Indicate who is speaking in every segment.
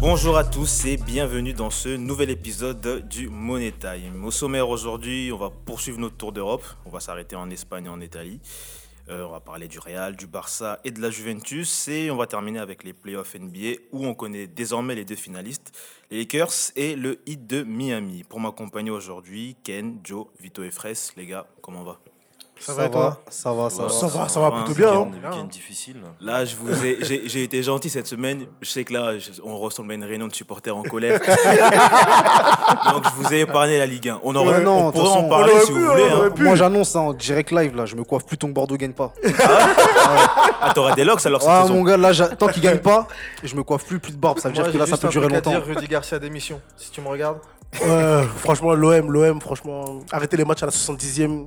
Speaker 1: Bonjour à tous et bienvenue dans ce nouvel épisode du Money Time. Au sommaire aujourd'hui, on va poursuivre notre tour d'Europe. On va s'arrêter en Espagne et en Italie. Euh, on va parler du Real, du Barça et de la Juventus. Et on va terminer avec les playoffs NBA où on connaît désormais les deux finalistes, les Lakers et le Heat de Miami. Pour m'accompagner aujourd'hui, Ken, Joe, Vito et Fraisse. Les gars, comment on va?
Speaker 2: Ça va toi Ça va, ça va.
Speaker 3: Ça va, ça
Speaker 1: Ça
Speaker 3: va
Speaker 1: va,
Speaker 3: plutôt bien. hein.
Speaker 2: Week-end difficile.
Speaker 1: Là, je vous ai, j'ai, j'ai été gentil cette semaine. Je sais que là, je- on ressemble à une réunion de supporters en colère. Donc, je vous ai épargné la Ligue 1. On, aurait,
Speaker 2: Ouais, non,
Speaker 1: on
Speaker 2: de
Speaker 1: pourrait
Speaker 2: toute
Speaker 1: en parler si
Speaker 3: pu,
Speaker 1: vous voulez. hein.
Speaker 2: Moi j'annonce ça en direct live là, je me coiffe plus tant que Bordeaux gagne pas.
Speaker 1: Ah, t'auras des locks alors cette
Speaker 2: Ah
Speaker 1: saison.
Speaker 2: mon gars, là j'a- tant qu'il gagne pas, je me coiffe plus, plus de barbe. Ça veut
Speaker 4: Moi,
Speaker 2: dire que là ça peut durer longtemps.
Speaker 4: dire, Rudy Garcia démission, si tu me regardes.
Speaker 3: Ouais, franchement, l'OM, l'OM, franchement, arrêtez les matchs à la 70e.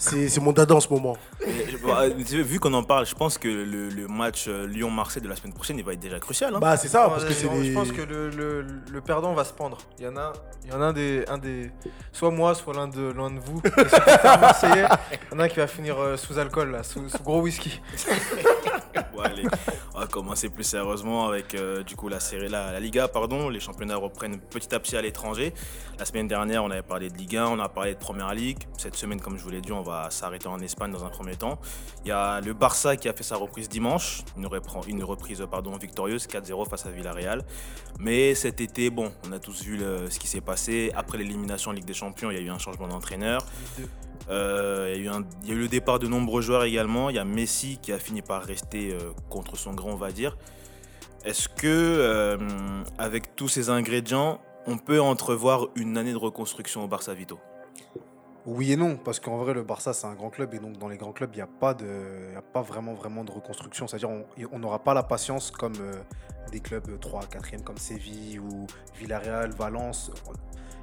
Speaker 3: C'est mon dada en ce moment.
Speaker 1: Et, bah, vu qu'on en parle, je pense que le, le match euh, Lyon-Marseille de la semaine prochaine, il va être déjà crucial. hein.
Speaker 3: Bah, c'est ça, parce que c'est
Speaker 4: je pense que le, le- le perdant va se pendre. Il y en a, il y en a un des, un des, soit moi, soit l'un de, l'un de vous, marseillais. Il y en a un qui va finir euh, sous alcool, là, sous, sous gros whisky.
Speaker 1: Bon, allez, on va commencer plus sérieusement avec euh, du coup la série, la, la Liga, pardon. Les championnats reprennent petit à petit à l'étranger. La semaine dernière, on avait parlé de Ligue 1, on a parlé de Première Ligue. Cette semaine, comme je vous l'ai dit, on va s'arrêter en Espagne dans un premier temps. Il y a le Barça qui a fait sa reprise dimanche, une, reprise pardon, victorieuse 4-0 face à Villarreal. Mais cet été, bon, on a tous vu ce qui s'est passé. Après l'élimination en Ligue des Champions, il y a eu un changement d'entraîneur. Euh, il, y a eu un- il y a eu le départ de nombreux joueurs également. Il y a Messi qui a fini par rester euh, contre son grand, on va dire. Est-ce que, euh, avec tous ces ingrédients, on peut entrevoir une année de reconstruction au Barça Vito?
Speaker 2: Oui et non, parce qu'en vrai le Barça c'est un grand club et donc dans les grands clubs il n'y a, pas vraiment de reconstruction. C'est-à-dire on- n'aura pas la patience comme euh, des clubs 3, 4e comme Séville ou Villarreal, Valence.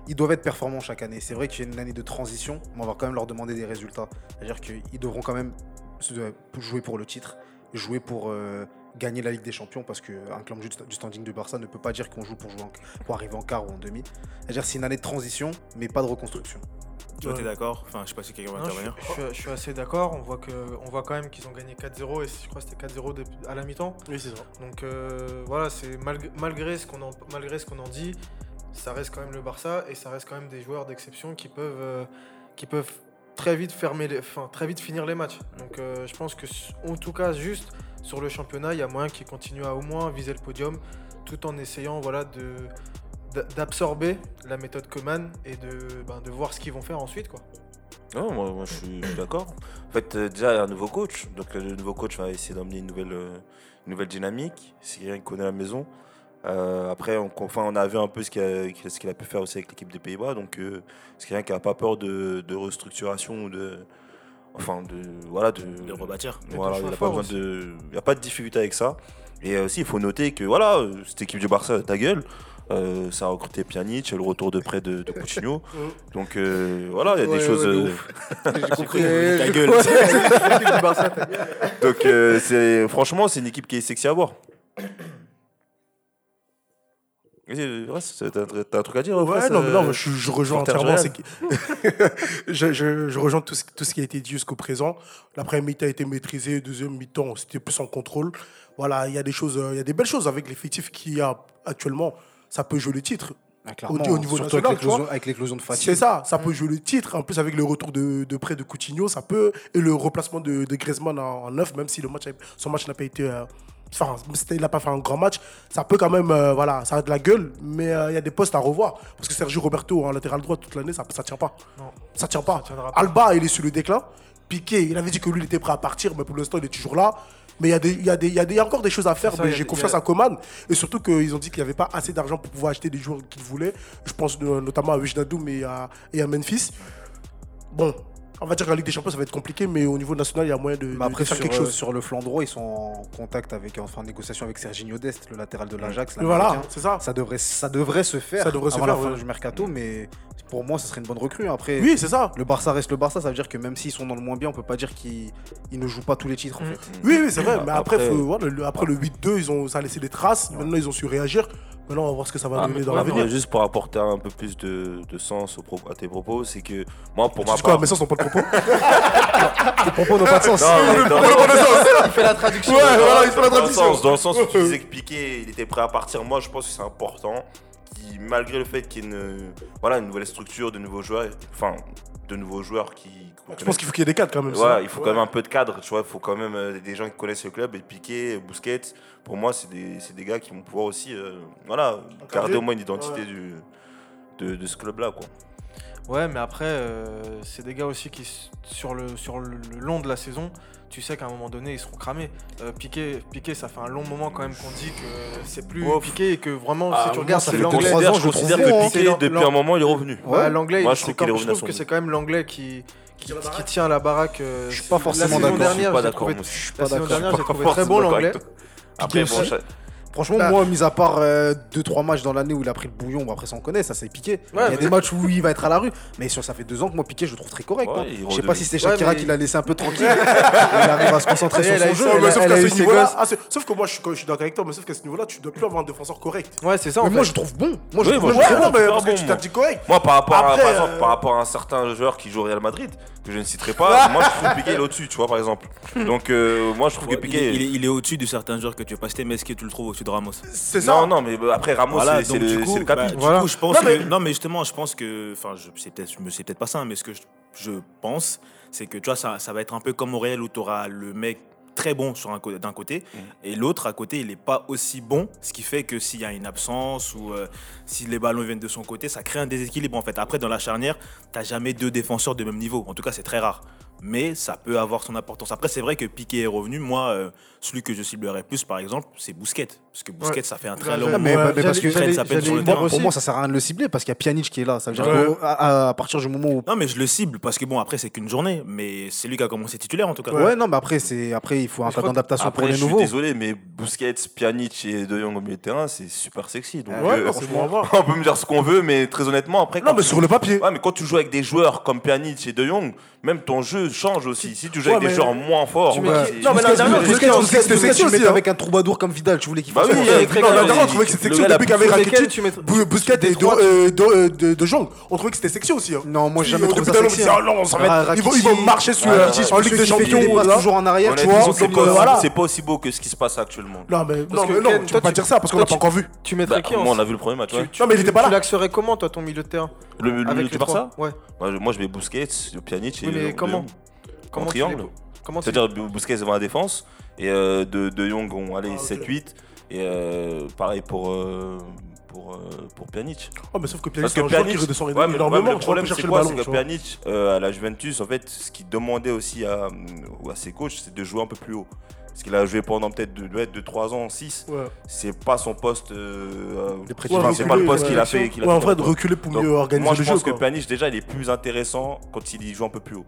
Speaker 2: Ils doivent être performants chaque année. C'est vrai qu'il y a une année de transition, mais on va quand même leur demander des résultats. C'est-à-dire qu'ils devront quand même jouer pour le titre, jouer pour euh, gagner la Ligue des Champions, parce qu'un club du du standing du Barça ne peut pas dire qu'on joue pour, jouer en- pour arriver en quart ou en demi. C'est-à-dire c'est une année de transition, mais pas de reconstruction.
Speaker 1: Toi,
Speaker 3: Ouais.
Speaker 1: t'es d'accord Enfin, je sais pas si quelqu'un va
Speaker 4: je,
Speaker 1: intervenir.
Speaker 4: je suis- je suis assez d'accord. On voit que, on voit quand même qu'ils ont gagné 4-0 et je crois que c'était 4-0 depuis- à la mi-temps.
Speaker 3: Oui, c'est ça.
Speaker 4: Donc euh, voilà, c'est malgré ce qu'on en, malgré ce qu'on en dit, ça reste quand même le Barça et ça reste quand même des joueurs d'exception qui peuvent, euh, qui peuvent très vite fermer, les, enfin très vite finir les matchs. Donc euh, je pense que en tout cas juste sur le championnat, il y a moyen qu'ils continuent à au moins viser le podium, tout en essayant voilà de d'a- d'absorber la méthode Coman et de, ben, de voir ce qu'ils vont faire ensuite quoi.
Speaker 5: Non, moi, je suis, d'accord. En fait, euh, déjà, il y a un nouveau coach. Donc, le nouveau coach va essayer d'emmener une nouvelle, euh, nouvelle dynamique. C'est quelqu'un qui connaît la maison. Euh, après, on, enfin, on a vu un peu ce qu'il a, pu faire aussi avec l'équipe des Pays-Bas. Donc, c'est quelqu'un qui n'a pas peur de, de restructuration ou de. Enfin, de. Voilà, de.
Speaker 1: De rebâtir.
Speaker 5: Voilà, il n'y a, pas besoin de- y a pas de difficulté avec ça. Et euh, aussi, il faut noter que voilà, euh, cette équipe du Barça, ta gueule, euh, ça a recruté Pjanic, le retour de près de, de Coutinho. Donc euh, voilà, il y a
Speaker 2: Ouais,
Speaker 5: des choses.
Speaker 2: ouais,
Speaker 5: euh.
Speaker 1: J'ai compris,
Speaker 2: Euh,
Speaker 1: ta gueule.
Speaker 5: donc euh, c'est franchement, c'est une équipe qui est sexy à voir. Reste, T'as un truc à dire
Speaker 3: Ouais, non, mais non,
Speaker 5: euh,
Speaker 3: mais je, je rejoins entièrement. je, je- je rejoins tout ce, tout ce qui a été dit jusqu'au présent. La première mi-temps a été maîtrisée, deuxième mi-temps, c'était plus en contrôle. Voilà, il y a des choses, euh, il y a des belles choses avec l'effectif qu'il y a actuellement. Ça peut jouer le titre.
Speaker 2: Ah, clairement,
Speaker 3: au niveau
Speaker 2: surtout
Speaker 3: national,
Speaker 2: avec l'éclosion- de Fatigue.
Speaker 3: C'est ça, ça peut jouer le titre. En plus, avec le retour de, de près de Coutinho, ça peut. Et le remplacement de, de Griezmann en, en neuf, même si le match, son match n'a pas été. euh, Enfin, il n'a pas fait un grand match. Ça peut quand même. euh, voilà, ça a de la gueule, mais euh, il y a des postes à revoir. Parce que Sergio Roberto, en latéral droit, toute l'année, ça ne tient pas.
Speaker 4: Non.
Speaker 3: Ça tient pas.
Speaker 4: Ça.
Speaker 3: Alba, il est sur le déclin. Piqué, il avait dit que lui, il était prêt à partir, mais pour l'instant, il est toujours là. Mais il y, a des- il y, a des- il y a des- il y a encore des choses à faire.
Speaker 4: Ça,
Speaker 3: mais j'ai confiance à Coman. Et surtout qu'ils ont dit qu'il n'y avait pas assez d'argent pour pouvoir acheter des joueurs qu'ils voulaient. Je pense euh, notamment à Wijnaldum et à, et à Memphis. Bon, On va dire qu'en Ligue des Champions, ça va être compliqué, mais au niveau national, il y a moyen de,
Speaker 2: Mais
Speaker 3: de
Speaker 2: après,
Speaker 3: faire
Speaker 2: sur,
Speaker 3: quelque
Speaker 2: euh,
Speaker 3: chose.
Speaker 2: sur le flanc droit, ils sont en contact avec, enfin, en négociation avec Serginho Dest, le latéral de l'Ajax.
Speaker 3: Voilà, c'est ça.
Speaker 2: Ça devrait, ça devrait se faire
Speaker 3: Ça devrait se faire,
Speaker 2: la fin
Speaker 3: ouais.
Speaker 2: du mercato, mais pour moi, ce serait une bonne recrue. Après,
Speaker 3: Oui, c'est ça.
Speaker 2: le Barça reste le Barça, ça veut dire que même s'ils sont dans le moins bien, on peut pas dire qu'ils ils ne jouent pas tous les titres en
Speaker 4: Mm.
Speaker 2: fait.
Speaker 3: Oui, oui, c'est vrai. Mais après,
Speaker 5: Après-
Speaker 3: faut- voilà, le, après le 8-2, ils ont, ça a laissé des traces. Maintenant, ils ont su réagir. Maintenant, on va voir ce que ça va
Speaker 5: Ah,
Speaker 3: donner dans l'avenir.
Speaker 5: juste pour apporter un peu plus de, de sens au à tes propos, c'est que moi, pour
Speaker 3: Tu
Speaker 5: ma
Speaker 3: dis quoi,
Speaker 5: part.
Speaker 3: mais ça, sont pas de propos.
Speaker 2: Les propos n'ont pas de sens.
Speaker 5: Non, mais dans-
Speaker 4: Il fait la traduction.
Speaker 3: Ouais, voilà, il fait la
Speaker 5: dans le
Speaker 3: traduction.
Speaker 5: sens, dans le sens où tu disais que Piqué il était prêt à partir, moi je pense que c'est important. Qui, malgré le fait qu'il y ait une, voilà, une nouvelle structure, de nouveaux joueurs, enfin de nouveaux joueurs qui.
Speaker 3: Je pense qu'il faut qu'il y ait des cadres quand même.
Speaker 5: Ouais,
Speaker 3: ça.
Speaker 5: il faut quand même un peu de cadre, tu vois, il faut quand même euh, des gens qui connaissent le club et Piqué, Busquets, pour moi c'est des, des gars qui vont pouvoir aussi euh, voilà, garder au moins une identité
Speaker 3: Ouais.
Speaker 5: du, de, de ce club-là. quoi.
Speaker 4: Ouais, mais après, euh, c'est des gars aussi qui, s- sur le, sur le le long de la saison, tu sais qu'à un moment donné, ils seront cramés. Euh, Piqué, Piqué, ça fait un long moment quand même qu'on dit que c'est plus Piqué et que vraiment,
Speaker 5: Ah,
Speaker 4: si tu
Speaker 2: moi,
Speaker 4: regardes,
Speaker 2: ça
Speaker 4: c'est
Speaker 2: fait
Speaker 4: l'anglais.
Speaker 5: je
Speaker 2: je
Speaker 5: considère que. Piqué, depuis un moment, il est revenu.
Speaker 4: Ouais, l'anglais,
Speaker 5: Moi,
Speaker 4: il-
Speaker 5: je
Speaker 4: je
Speaker 5: revenu à
Speaker 4: trouve que c'est quand même l'anglais qui, qui,
Speaker 3: tient la
Speaker 4: qui
Speaker 3: baraque.
Speaker 4: tient la baraque. euh,
Speaker 2: Je suis pas forcément d'accord.
Speaker 5: Je.
Speaker 2: Je
Speaker 4: La saison dernière, j'ai
Speaker 5: Pas
Speaker 4: trouvé très bon l'anglais.
Speaker 5: Après, bon,
Speaker 2: Franchement,
Speaker 4: Bah.
Speaker 2: moi, mis à part 2-3 matchs dans l'année où il a pris le bouillon, bon, après ça on connaît, ça c'est piqué. il y a
Speaker 4: mais-
Speaker 2: des matchs où il va être à la rue, mais sur, ça fait deux ans que moi Piqué je le trouve très correct.
Speaker 5: Ouais,
Speaker 2: hein. Je sais pas si
Speaker 4: Ouais,
Speaker 2: Shakira
Speaker 4: mais-
Speaker 2: qui l'a laissé un peu tranquille. il arrive à se concentrer sur son
Speaker 4: eu
Speaker 2: jeu.
Speaker 3: mais sauf qu'à ce ah, c'est- sauf que moi je suis, je suis d'accord avec toi, mais sauf qu'à ce niveau-là, tu dois plus avoir un défenseur correct.
Speaker 4: Ouais, c'est ça
Speaker 2: Mais moi je le trouve bon. Moi je trouve bon.
Speaker 3: tu t'as dit correct.
Speaker 5: Moi, par rapport, à,
Speaker 3: euh,
Speaker 5: par rapport à un certain joueur qui joue au Real Madrid, que je ne citerai pas, moi je trouve Piqué il est au-dessus, tu vois, par exemple. Donc, euh, moi je trouve que Piqué.
Speaker 1: est- il est, au-dessus de certains joueurs que tu veux pas citer, mais est-ce que tu le trouves au-dessus de Ramos.
Speaker 3: C'est ça.
Speaker 5: Non, non, mais bah, après Ramos,
Speaker 1: Voilà,
Speaker 5: c'est le,
Speaker 1: coup,
Speaker 5: le
Speaker 1: bah, du
Speaker 4: Voilà.
Speaker 1: coup, je pense
Speaker 3: Non,
Speaker 1: que
Speaker 3: mais-
Speaker 1: non, mais justement, je pense que, enfin, je c'est peut-être, je me sais peut-être pas ça, mais ce que je, je pense, c'est que tu vois, ça, ça va être un peu comme au Real où tu auras le mec très bon sur un d'un côté
Speaker 5: Mm.
Speaker 1: et l'autre à côté il est pas aussi bon ce qui fait que s'il y a une absence ou euh, si les ballons viennent de son côté ça crée un déséquilibre en fait. Après dans la charnière t'as jamais deux défenseurs de même niveau. En tout cas c'est très rare. Mais ça peut avoir son importance. Après c'est vrai que Piqué est revenu. Moi euh, celui que je ciblerais plus par exemple c'est Busquets parce que Busquets
Speaker 4: Ouais.
Speaker 1: ça fait un très long
Speaker 2: mais-
Speaker 1: moment
Speaker 2: mais parce que-
Speaker 1: sur le terrain.
Speaker 2: Pour
Speaker 4: aussi.
Speaker 2: moi ça sert à rien de le cibler parce qu'il y a Pjanic qui est là. Ça veut dire
Speaker 3: Ouais.
Speaker 2: qu'à à, à partir du moment où
Speaker 1: Non, mais je le cible parce que bon, après, c'est qu'une journée, mais c'est lui qui a commencé titulaire en tout cas.
Speaker 2: Ouais, non, mais après, c'est après il faut un
Speaker 4: je
Speaker 2: tas d'adaptation pour les
Speaker 5: je suis
Speaker 2: nouveaux.
Speaker 5: désolé, mais Busquets, Pjanic et De Jong au milieu de terrain, c'est super sexy. Donc,
Speaker 3: Ouais,
Speaker 5: euh, on peut me dire ce qu'on veut, mais très honnêtement, après.
Speaker 3: Non, mais sur le papier.
Speaker 5: Ouais, mais quand tu joues avec des joueurs comme Pjanic et De Jong, même ton jeu change aussi. Si tu joues avec des joueurs moins forts,
Speaker 3: Non, mais la
Speaker 2: Busquets,
Speaker 3: hein.
Speaker 2: avec un troubadour comme Vidal, tu voulais qu'il
Speaker 5: Bah
Speaker 2: fasse
Speaker 5: oui,
Speaker 2: ça.
Speaker 5: euh,
Speaker 4: très
Speaker 3: Non, la
Speaker 4: grave.
Speaker 3: dernière, on trouvait que c'était sexy
Speaker 4: Sur lesquels
Speaker 3: Rakitic,
Speaker 4: tu
Speaker 3: Busquets et de, euh, de, euh, de, de Jong. On trouvait que c'était sexy aussi. hein.
Speaker 2: Non, moi j'ai jamais trouvé ça
Speaker 3: de
Speaker 2: sexy. Ah,
Speaker 3: ils vont- marcher sur en
Speaker 2: qui
Speaker 3: Ligue des Champions.
Speaker 2: toujours en arrière, tu vois.
Speaker 5: c'est pas, aussi beau que ce qui se passe actuellement.
Speaker 3: Non, mais non, tu peux pas
Speaker 4: tu-
Speaker 3: dire ça parce qu'on l'a pas encore vu.
Speaker 4: Tu mettrais
Speaker 5: Bah,
Speaker 4: qui
Speaker 5: on a vu le premier match.
Speaker 4: tu, tu-
Speaker 3: Non, mais il
Speaker 4: tu-
Speaker 3: était pas
Speaker 4: Tu
Speaker 3: là.
Speaker 4: l'axerais comment, toi, ton milieu de terrain
Speaker 5: Le, milieu
Speaker 4: les
Speaker 5: Barça
Speaker 4: Ouais.
Speaker 5: Moi, je- mets Busquets, Pjanic et.
Speaker 4: Oui, mais
Speaker 5: De
Speaker 4: comment. Comment tu
Speaker 5: triangle.
Speaker 4: tu
Speaker 5: C'est-à-dire Bu- Busquets devant la défense et euh, de, de Jong ont
Speaker 3: Ah, ok.
Speaker 5: 7-8 et euh, pareil pour euh, pour euh, pour Pjanic.
Speaker 3: Oh, mais sauf que Pjanic,
Speaker 5: Parce
Speaker 3: c'est
Speaker 5: que
Speaker 3: un qui
Speaker 5: ouais, mais, ouais, mais
Speaker 3: énormément.
Speaker 5: le problème c'est quoi? C'est que. Pjanic euh, à la Juventus en fait ce qu'il demandait aussi à, à ses coachs c'est de jouer un peu plus haut. Parce qu'il a joué pendant peut-être 2-3 ans, 6.
Speaker 3: Ouais.
Speaker 5: C'est pas son poste. euh, enfin,
Speaker 2: prédilection.
Speaker 5: c'est pas le poste
Speaker 3: Ouais,
Speaker 5: qu'il a fait. qu'il a
Speaker 3: Ouais, en
Speaker 5: fait
Speaker 3: vrai, de reculer pour
Speaker 5: Donc,
Speaker 3: mieux organiser
Speaker 5: Moi
Speaker 3: le
Speaker 5: je
Speaker 3: jeu.
Speaker 5: pense que. Pjanic déjà il est plus intéressant quand il y joue un peu plus haut.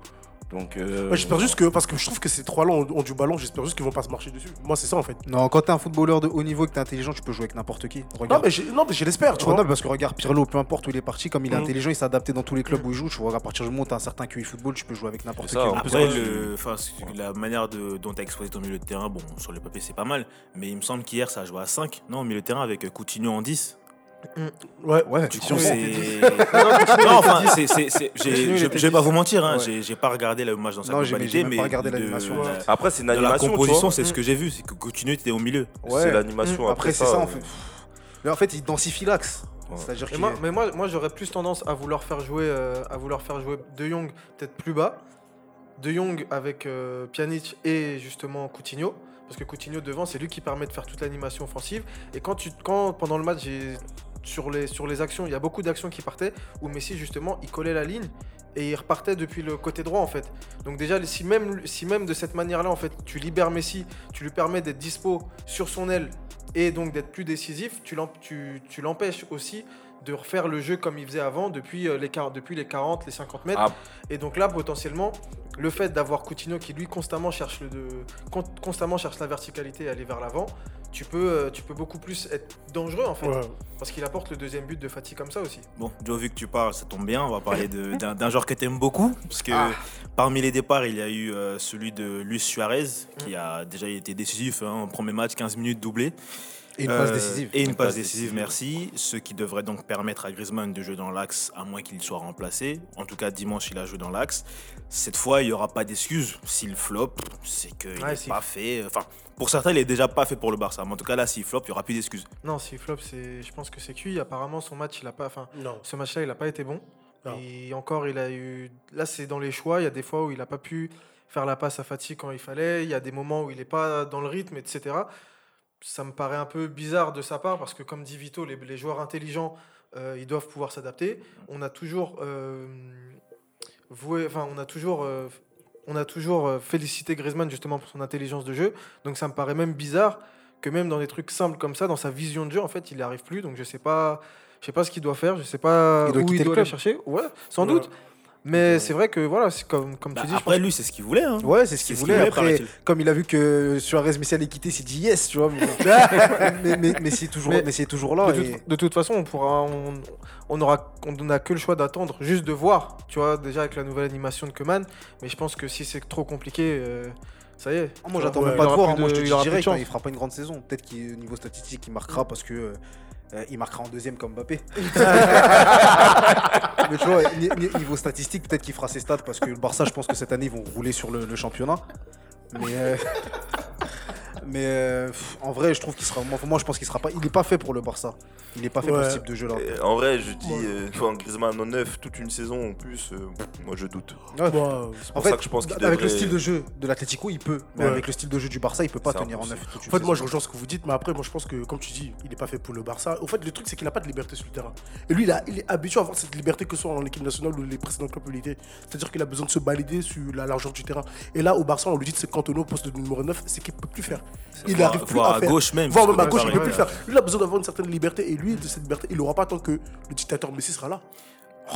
Speaker 5: Donc. euh,
Speaker 3: Ouais, J'espère juste que, parce que je trouve que ces trois-là ont, ont du ballon, j'espère juste qu'ils vont pas se marcher dessus. Moi, c'est ça en fait.
Speaker 2: Non, quand t'es un footballeur de haut niveau et que t'es intelligent, tu peux jouer avec n'importe qui.
Speaker 3: Non,
Speaker 2: Regarde.
Speaker 3: mais j'ai- non, mais je l'espère, tu
Speaker 2: Oh,
Speaker 3: vois.
Speaker 2: non, parce que regarde Pirlo, peu importe où il est parti, comme il est
Speaker 3: Mhm.
Speaker 2: intelligent, il s'est adapté dans tous les clubs où il joue. Tu vois, à partir du moment où t'as un certain QI football, tu peux jouer avec n'importe qui.
Speaker 1: Après, le, enfin, la manière de, dont tu as exposé ton milieu de terrain, bon, sur le papier, c'est pas mal. Mais il me semble qu'hier, ça a joué à 5. Non, au milieu de terrain avec Coutinho en 10.
Speaker 3: Ouais.
Speaker 2: Ouais,
Speaker 1: Du coup, c'est. non, enfin, c'est. c'est- j'ai- Je vais pas
Speaker 4: 10.
Speaker 1: vous mentir, hein,
Speaker 2: Ouais.
Speaker 1: j'ai j'ai pas regardé le match dans sa
Speaker 2: Non,
Speaker 1: globalité, mais.
Speaker 2: pas regardé
Speaker 1: de-
Speaker 2: l'animation,
Speaker 1: de-
Speaker 2: ouais.
Speaker 5: Après c'est une
Speaker 1: de la
Speaker 5: animation. tu
Speaker 1: composition, c'est ce que j'ai vu, c'est que Coutinho était au milieu.
Speaker 2: Ouais.
Speaker 5: C'est l'animation.
Speaker 2: Après, c'est ça,
Speaker 5: euh,
Speaker 2: en fait. Mais en fait, il densifie l'axe. C'est-à-dire
Speaker 4: moi, mais moi, moi j'aurais plus tendance à vouloir faire jouer, euh, à vouloir faire jouer De Jong peut-être plus bas, De Jong avec euh, Pjanic et justement Coutinho, parce que Coutinho devant, c'est lui qui permet de faire toute l'animation offensive. Et quand tu, quand pendant le match, j'ai- sur les sur les actions, il y a beaucoup d'actions qui partaient où Messi justement, il collait la ligne et il repartait depuis le côté droit en fait. Donc déjà, si même si même de cette manière-là en fait, tu libères Messi, tu lui permets d'être dispo sur son aile et donc d'être plus décisif, tu l'em- tu- tu l'empêches aussi de refaire le jeu comme il faisait avant depuis, euh, les, 40, depuis les 40, les 50 mètres.
Speaker 5: Ah.
Speaker 4: Et donc là, potentiellement, le fait d'avoir Coutinho qui lui constamment cherche, le constamment cherche la verticalité et aller vers l'avant, tu peux, euh, tu peux beaucoup plus être dangereux en fait.
Speaker 3: Ouais.
Speaker 4: Parce qu'il apporte le deuxième but de Fatih comme ça aussi.
Speaker 1: Bon, Joe, vu que tu parles, ça tombe bien. On va parler de- d'un joueur que tu aimes beaucoup. Parce que
Speaker 4: Ah.
Speaker 1: parmi les départs, il y a eu euh, celui de Luis Suarez, qui
Speaker 4: Mm.
Speaker 1: a déjà été décisif. Hein, premier match, 15 minutes doublé.
Speaker 2: Et une passe
Speaker 1: Euh,
Speaker 2: décisive.
Speaker 1: Et une
Speaker 5: Une
Speaker 1: passe
Speaker 5: passe
Speaker 1: décisive,
Speaker 5: décisive.
Speaker 1: merci. Ce qui devrait donc permettre à Griezmann de jouer dans l'axe, à moins qu'il soit remplacé. En tout cas, dimanche, il a joué dans l'axe. Cette fois, il n'y aura pas d'excuse. S'il flop, c'est qu'il n'est
Speaker 4: s'il-
Speaker 1: pas fait. Enfin, pour certains, il est déjà pas fait pour le Barça. Mais en tout cas, là, s'il flop, il n'y aura plus d'excuses.
Speaker 4: Non, si flop, c'est, je pense que c'est cuit. Apparemment, son match, il a pas, enfin,
Speaker 3: Non.
Speaker 4: ce match-là, il n'a pas été bon.
Speaker 3: Non.
Speaker 4: Et encore, il a eu. Là, c'est dans les choix. Il y a des fois où il n'a pas pu faire la passe à Fatih quand il fallait. Il y a des moments où il n'est pas dans le rythme, etc. Ça me paraît un peu bizarre de sa part parce que, comme dit Vito, les, les joueurs intelligents, euh, ils doivent pouvoir s'adapter. On a toujours euh, voué, enfin, on a toujours. euh, on a toujours euh, félicité Griezmann justement pour son intelligence de jeu. Donc ça me paraît même bizarre que même dans des trucs simples comme ça, dans sa vision de jeu, en fait, il n'y arrive plus. Donc je sais pas, je sais pas ce qu'il doit faire, je sais pas
Speaker 2: Il
Speaker 4: où il doit aller chercher. Ouais, sans
Speaker 3: Ouais.
Speaker 4: doute. Mais c'est vrai que voilà, c'est comme, comme
Speaker 1: Bah,
Speaker 4: tu dis. je
Speaker 1: après,
Speaker 4: pense-
Speaker 1: lui, c'est ce qu'il voulait. hein.
Speaker 2: Ouais, c'est ce qu'il
Speaker 1: ce
Speaker 2: voulait.
Speaker 1: qu'il voulait,
Speaker 2: Après, comme il a vu que Suarez Messi allait quitter, il s'est dit yes, tu vois. Mais, mais, c'est toujours,
Speaker 4: Mais-
Speaker 2: toujours là.
Speaker 4: de,
Speaker 2: et-
Speaker 4: toute, de toute façon, on pourra, on, on aura, on n'a que le choix d'attendre, juste de voir, tu vois, déjà avec la nouvelle animation de Coman. Mais je pense que si c'est trop compliqué, euh, ça y est.
Speaker 2: Ah, moi, j'attends
Speaker 4: il
Speaker 2: pas de voir. hein. Moi, je te
Speaker 4: il
Speaker 2: dis
Speaker 4: aura plus de
Speaker 2: direct, hein, fera pas une grande saison. Peut-être qu'au niveau statistique, il marquera parce que euh, euh, il marquera en deuxième comme Mbappé. Mais tu vois, ni- ni- niveau statistique, peut-être qu'il fera ses stats parce que le Barça, je pense que cette année, ils vont rouler sur le, le championnat. Mais, euh, mais euh, pff, en vrai, je trouve qu'il sera. Moi, moi, je pense qu'il sera pas. Il est pas fait pour le Barça. Il est pas fait pour
Speaker 3: Ouais.
Speaker 2: ce type de jeu-là.
Speaker 5: Euh, En vrai, je dis, euh, enfin, Griezmann en neuf toute une saison en plus, euh, moi je doute.
Speaker 2: Ouais.
Speaker 5: C'est
Speaker 2: En
Speaker 5: pour
Speaker 2: fait,
Speaker 5: ça que je pense qu'il
Speaker 2: avec le style de jeu de l'Atlético, il peut. Mais
Speaker 3: Ouais.
Speaker 2: avec le style de jeu du Barça, il peut pas
Speaker 5: C'est
Speaker 2: tenir en neuf toute une
Speaker 3: En fait, moi, je rejoins ce que vous dites, mais après, moi, je pense que, comme tu dis, il n'est pas fait pour le Barça. Au fait, le truc, c'est qu'il n'a pas de liberté sur le terrain. Et lui, il, a- il est habitué à avoir cette liberté que ce soit en équipe nationale ou les précédents clubs où il était. C'est-à-dire qu'il a besoin de se balader sur la largeur du terrain. Et là, au Barça, on lui dit que c'est Cantona, poste de numéro 9, c'est qu'il ne peut plus faire. Il n'arrive plus à
Speaker 1: à
Speaker 3: faire.
Speaker 1: gauche même,
Speaker 3: Voire même à gauche, il ne peut plus le faire. Lui, il a besoin d'avoir une certaine liberté. Et lui, de cette liberté, il l'aura pas tant que le dictateur Messi sera là.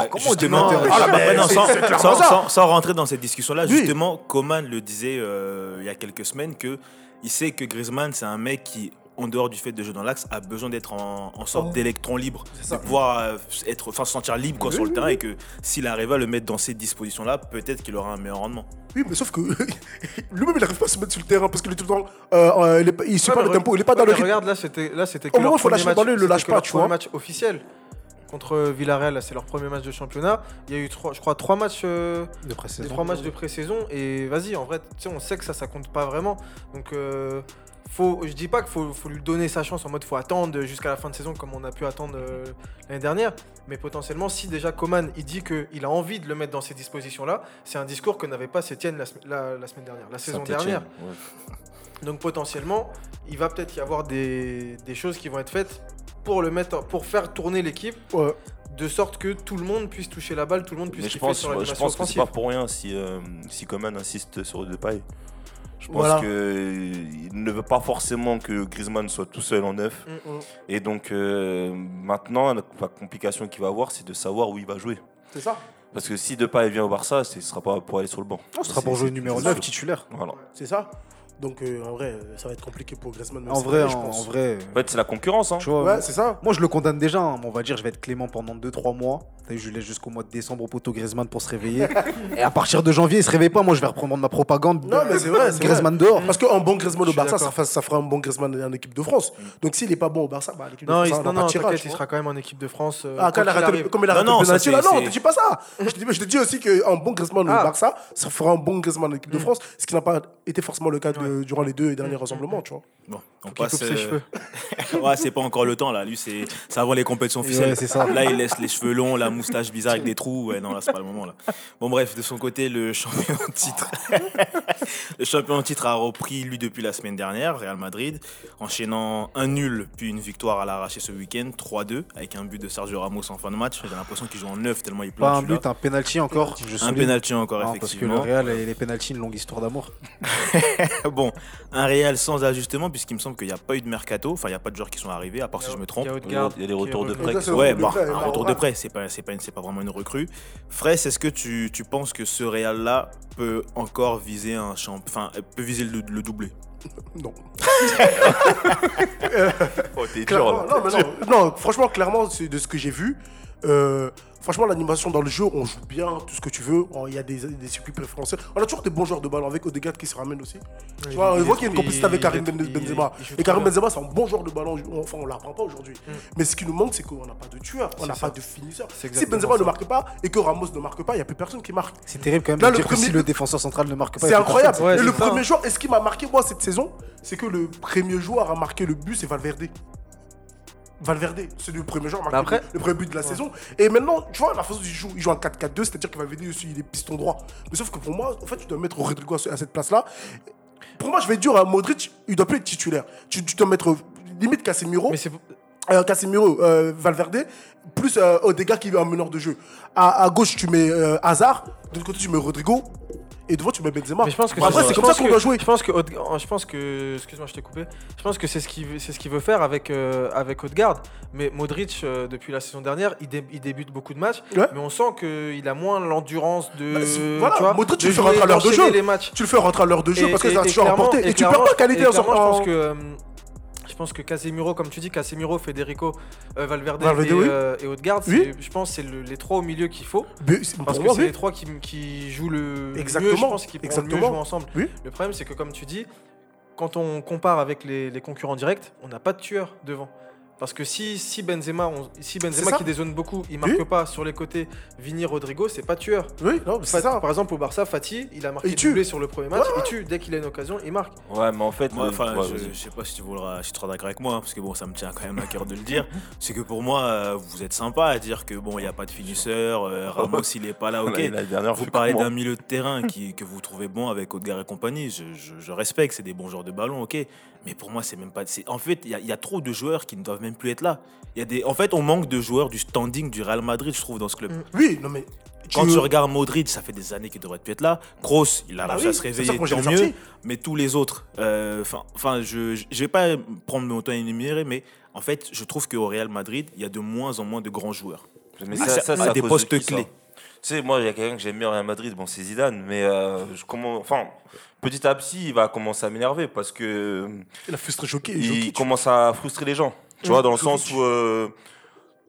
Speaker 2: Comment
Speaker 1: justement, ah,
Speaker 3: Ah,
Speaker 1: bah, non,
Speaker 3: c'est-
Speaker 1: sans, sans-
Speaker 3: ça.
Speaker 1: sans- sans rentrer dans cette discussion-là,
Speaker 3: Oui.
Speaker 1: justement, Coman le disait euh, il y a quelques semaines que il sait que Griezmann, c'est un mec qui, en dehors du fait de jouer dans l'axe, a besoin d'être en, en sorte
Speaker 3: Oh.
Speaker 1: d'électron libre,
Speaker 3: C'est
Speaker 1: de
Speaker 3: ça.
Speaker 1: pouvoir euh, être, enfin, se sentir libre quoi,
Speaker 3: Oui,
Speaker 1: sur le
Speaker 3: oui,
Speaker 1: terrain
Speaker 3: oui.
Speaker 1: et que s'il arrive à le mettre dans ces dispositions-là, peut-être qu'il aura un meilleur rendement.
Speaker 3: Oui, mais sauf que lui-même, il n'arrive pas à se mettre sur le terrain parce qu'il est tout le temps. euh, euh, il, est pas- il suit
Speaker 4: Ouais,
Speaker 3: pas le tempo, il n'est pas
Speaker 4: ouais,
Speaker 3: dans le rythme.
Speaker 4: Regarde, là, c'était là, c'était
Speaker 3: Au moment où il faut lâcher
Speaker 4: match,
Speaker 3: le le lâche pas, tu vois.
Speaker 4: match officiel contre Villarreal, là, c'est leur premier match de championnat. Il y a eu trois, je crois, trois matchs. euh,
Speaker 2: De pré-saison.
Speaker 4: trois matchs de pré-saison et vas-y en vrai tu sais on sait que ça ça compte pas vraiment donc euh, faut je dis pas qu'il faut, faut lui donner sa chance en mode faut attendre jusqu'à la fin de saison comme on a pu attendre euh, l'année dernière mais potentiellement si déjà Coman il dit que il a envie de le mettre dans ces dispositions là c'est un discours que n'avait pas Sétienne la, sem- la- la semaine dernière la saison dernière
Speaker 5: ouais.
Speaker 4: donc potentiellement il va peut-être y avoir des, des choses qui vont être faites pour le mettre pour faire tourner l'équipe
Speaker 3: Ouais.
Speaker 4: de sorte que tout le monde puisse toucher la balle tout le monde puisse
Speaker 5: Mais je pense,
Speaker 4: sur
Speaker 5: je pense que c'est pas pour rien si, euh, si Coman insiste sur Depay. Je pense
Speaker 3: Voilà.
Speaker 5: qu'il ne veut pas forcément que Griezmann soit tout seul en neuf.
Speaker 4: Mm, mm.
Speaker 5: Et donc euh, maintenant, la, complication qu'il va avoir, c'est de savoir où il va jouer.
Speaker 3: C'est ça.
Speaker 5: Parce que si Depay vient au Barça, ce sera pas pour aller sur le banc.
Speaker 2: Ce sera pour jouer numéro
Speaker 5: c'est
Speaker 2: 9
Speaker 5: sûr.
Speaker 2: titulaire.
Speaker 5: Voilà.
Speaker 3: C'est ça. Donc, euh, en vrai, euh, ça va être compliqué pour Griezmann. même
Speaker 2: En vrai,
Speaker 3: année, je
Speaker 2: en,
Speaker 3: pense.
Speaker 2: en vrai.
Speaker 5: En fait, c'est la concurrence. Hein.
Speaker 2: Tu vois,
Speaker 3: Ouais, c'est ça.
Speaker 2: Moi, je le condamne déjà. hein. On va dire, je vais être clément pendant 2-3 mois. Je lui laisse jusqu'au mois de décembre au poteau Griezmann pour se réveiller. Et à partir de janvier, il se réveille pas. Moi, je vais reprendre ma propagande.
Speaker 3: Non, mais c'est vrai,
Speaker 2: Griezmann dehors.
Speaker 3: Parce qu'un bon Griezmann
Speaker 4: Je
Speaker 3: au Barça, ça, fera un bon Griezmann en équipe de France. Donc, s'il n'est pas bon au Barça, bah, l'équipe de
Speaker 4: Non,
Speaker 3: France,
Speaker 4: il, non,
Speaker 3: on
Speaker 4: non, il sera quand même en équipe de France. euh,
Speaker 3: Ah, quand il a raté, comme il a
Speaker 1: Non,
Speaker 3: raté
Speaker 1: non,
Speaker 3: le
Speaker 1: c'est-
Speaker 3: non,
Speaker 1: c'est-
Speaker 3: ne dis pas ça. Je te, dis, je te dis aussi qu'un bon Griezmann
Speaker 4: Ah.
Speaker 3: au Barça, ça fera un bon Griezmann en équipe de
Speaker 4: Mm.
Speaker 3: France, ce qui n'a pas été forcément le cas de- durant les deux derniers rassemblements, tu vois.
Speaker 1: On
Speaker 4: Qu'il
Speaker 1: passe.
Speaker 4: coupe ses cheveux.
Speaker 1: ouais, c'est pas encore le temps là. Lui, c'est avant les compétitions officielles.
Speaker 2: ça.
Speaker 1: Là, il laisse les cheveux longs, la moustache bizarre avec des trous. Ouais, non, là, c'est pas le moment là. Bon, bref, de son côté, le champion en titre. le champion en titre a repris lui depuis la semaine dernière, Real Madrid, enchaînant un nul puis une victoire à l'arraché ce week-end, 3-2, avec un but de Sergio Ramos en fin de match. J'ai l'impression qu'il joue en neuf tellement il plante.
Speaker 2: Pas un but, un penalty encore. Je
Speaker 1: Un penalty encore,
Speaker 2: Non, parce que le
Speaker 1: effectivement.
Speaker 2: Real et les penalties, une longue histoire d'amour.
Speaker 1: bon, un Real sans ajustement, puisqu'il me semble exemple qu'il n'y a pas eu de mercato, enfin il n'y a pas de joueurs qui sont arrivés, à part si je me trompe.
Speaker 5: Il y a des retours de prêt.
Speaker 1: Ouais,
Speaker 3: un
Speaker 1: bah,
Speaker 3: retour de prêt,
Speaker 1: un
Speaker 3: là,
Speaker 1: retour de prêt, c'est pas, c'est pas, pas vraiment une recrue. Fraisse, est-ce que tu, tu penses que ce Real-là peut encore viser un champ, enfin, peut viser le, le doublé?
Speaker 3: Non.
Speaker 5: Oh, t'es dur,
Speaker 3: non, mais non, non, franchement, clairement, c'est de ce que j'ai vu. euh, franchement, l'animation dans le jeu, on joue bien, tout ce que tu veux. Oh, Il y a des, des circuits préférentiels. On a toujours des bons joueurs de ballon avec Odegaard qui se ramène aussi. tu vois, on
Speaker 4: il
Speaker 3: voit qu'il y a une complicité avec Karim Ben- Benzema. Et Karim. Benzema, c'est un bon joueur de ballon. Enfin, on l'apprend pas aujourd'hui.
Speaker 4: Mm.
Speaker 3: Mais ce qui nous manque, c'est qu'on n'a pas de tueur, on n'a pas de finisseur. Si Benzema ne marque pas et que Ramos ne marque pas, il n'y a plus personne qui marque.
Speaker 2: C'est terrible quand même
Speaker 3: Là,
Speaker 2: de
Speaker 3: le
Speaker 2: dire que
Speaker 3: premier-
Speaker 2: si le défenseur central ne marque pas.
Speaker 3: C'est incroyable.
Speaker 4: Ouais,
Speaker 3: et le
Speaker 4: ça.
Speaker 3: premier joueur, et ce qui m'a marqué, moi, cette saison, c'est que le premier joueur à marquer le but, c'est Valverde. Valverde, c'est le premier joueur
Speaker 4: après-
Speaker 3: le, premier but de la saison. Et maintenant, tu vois, la façon dont il joue, il joue en 4-4-2, c'est-à-dire que Valverde aussi, il est piston droit. Mais sauf que pour moi, en fait, tu dois mettre Rodrigo à ce- à cette place-là. Pour moi, je vais dire, à Modric, il doit plus être titulaire. Tu, tu dois mettre euh, limite Casemiro.
Speaker 4: Mais c'est
Speaker 3: Euh, Casemiro, euh, Valverde, plus euh, Odegaard qui est un meneur de jeu. À, à gauche, tu mets euh, Hazard, de l'autre côté, tu mets Rodrigo, et devant, tu mets Benzema.
Speaker 4: Mais je pense que
Speaker 3: Bon, après,
Speaker 4: ça.
Speaker 3: c'est comme ça qu'on doit jouer.
Speaker 4: Je pense que, Odegaard- je pense que, excuse-moi, je t'ai coupé. Je pense que c'est ce qu'il veut, c'est ce qu'il veut faire avec euh, avec Odegaard. Mais Modric, euh, depuis la saison dernière, il, dé- il débute beaucoup de matchs,
Speaker 3: Ouais.
Speaker 4: mais on sent qu'il a moins l'endurance de.
Speaker 3: Bah, voilà,
Speaker 4: tu vois,
Speaker 3: Modric, tu le fais rentrer à l'heure de jeu. Tu le fais rentrer à l'heure de jeu
Speaker 4: Et-
Speaker 3: parce que
Speaker 4: et-
Speaker 3: c'est un
Speaker 4: et
Speaker 3: joueur
Speaker 4: clairement-
Speaker 3: emporté. Et, tu perds pas qualité
Speaker 4: et je
Speaker 3: en-
Speaker 4: pense que. Je pense que Casemiro, comme tu dis, Casemiro, Federico, euh, Valverde,
Speaker 3: Valverde,
Speaker 4: et,
Speaker 3: oui.
Speaker 4: euh, et Odegaard,
Speaker 3: Oui.
Speaker 4: c'est- je pense que c'est le- les trois au milieu qu'il faut.
Speaker 3: Mais
Speaker 4: Parce que c'est
Speaker 3: oui.
Speaker 4: les trois qui, qui jouent le
Speaker 3: Exactement,
Speaker 4: mieux, je pense qu'ils pourront le mieux jouer ensemble. Le problème, c'est que comme tu dis, quand on compare avec les, les concurrents directs, on n'a pas de tueur devant. Parce que si, si Benzema, on- si Benzema qui dézone beaucoup, il marque
Speaker 3: Oui.
Speaker 4: pas sur les côtés, Vini Rodrigo, c'est pas tueur.
Speaker 3: Oui, non, c'est
Speaker 4: Fati-
Speaker 3: ça.
Speaker 4: Par exemple, au Barça, Fati, il a marqué
Speaker 3: Il tue.
Speaker 4: doublé sur le premier match,
Speaker 3: Ouais,
Speaker 4: il tue. Dès qu'il a une occasion, il marque.
Speaker 5: Ouais, mais en fait,
Speaker 1: Moi,
Speaker 5: ouais,
Speaker 1: je, je sais pas si tu voudras, si tu seras d'accord avec moi, hein, parce que bon, ça me tient quand même à cœur de le dire. C'est que pour moi, euh, vous êtes sympa à dire que bon, il n'y a pas de finisseur, euh, Ramos il est pas là, ok. Vous parlez d'un milieu de terrain qui, que vous trouvez bon avec Odegaard et compagnie. Je, je- je respecte, c'est des bons joueurs de ballon, ok. Mais pour moi, c'est même pas. c'est- En fait, il y, a- il y a trop de joueurs qui ne doivent même plus être là. Il y a des. En fait, on manque de joueurs du standing du Real Madrid, je trouve, dans ce club.
Speaker 3: Oui, non, mais.
Speaker 1: Quand tu regardes Modric, ça fait des années qu'il devrait plus être là. Kroos, il a
Speaker 3: Bah
Speaker 1: réussi
Speaker 3: oui,
Speaker 1: à se réveiller,
Speaker 3: ça
Speaker 1: tant mieux.
Speaker 3: sorti.
Speaker 1: Mais tous les autres, euh, enfin, enfin, je, je vais pas prendre mon temps à énumérer, mais en fait, je trouve qu'au Real Madrid, il y a de moins en moins de grands joueurs.
Speaker 5: Mais
Speaker 1: Ah,
Speaker 5: ça,
Speaker 1: ça-
Speaker 5: ça, c'est
Speaker 1: à des
Speaker 5: de
Speaker 1: postes
Speaker 5: ça
Speaker 1: clés.
Speaker 5: Tu sais, moi, il y a quelqu'un que j'aime bien au Real Madrid, bon, c'est Zidane, mais euh, je comment, enfin, petit à petit, il va commencer à m'énerver parce que
Speaker 3: Il a frustré choqué.
Speaker 5: il commence à frustrer les gens. Tu vois, dans le
Speaker 3: Jovic.
Speaker 5: sens où euh,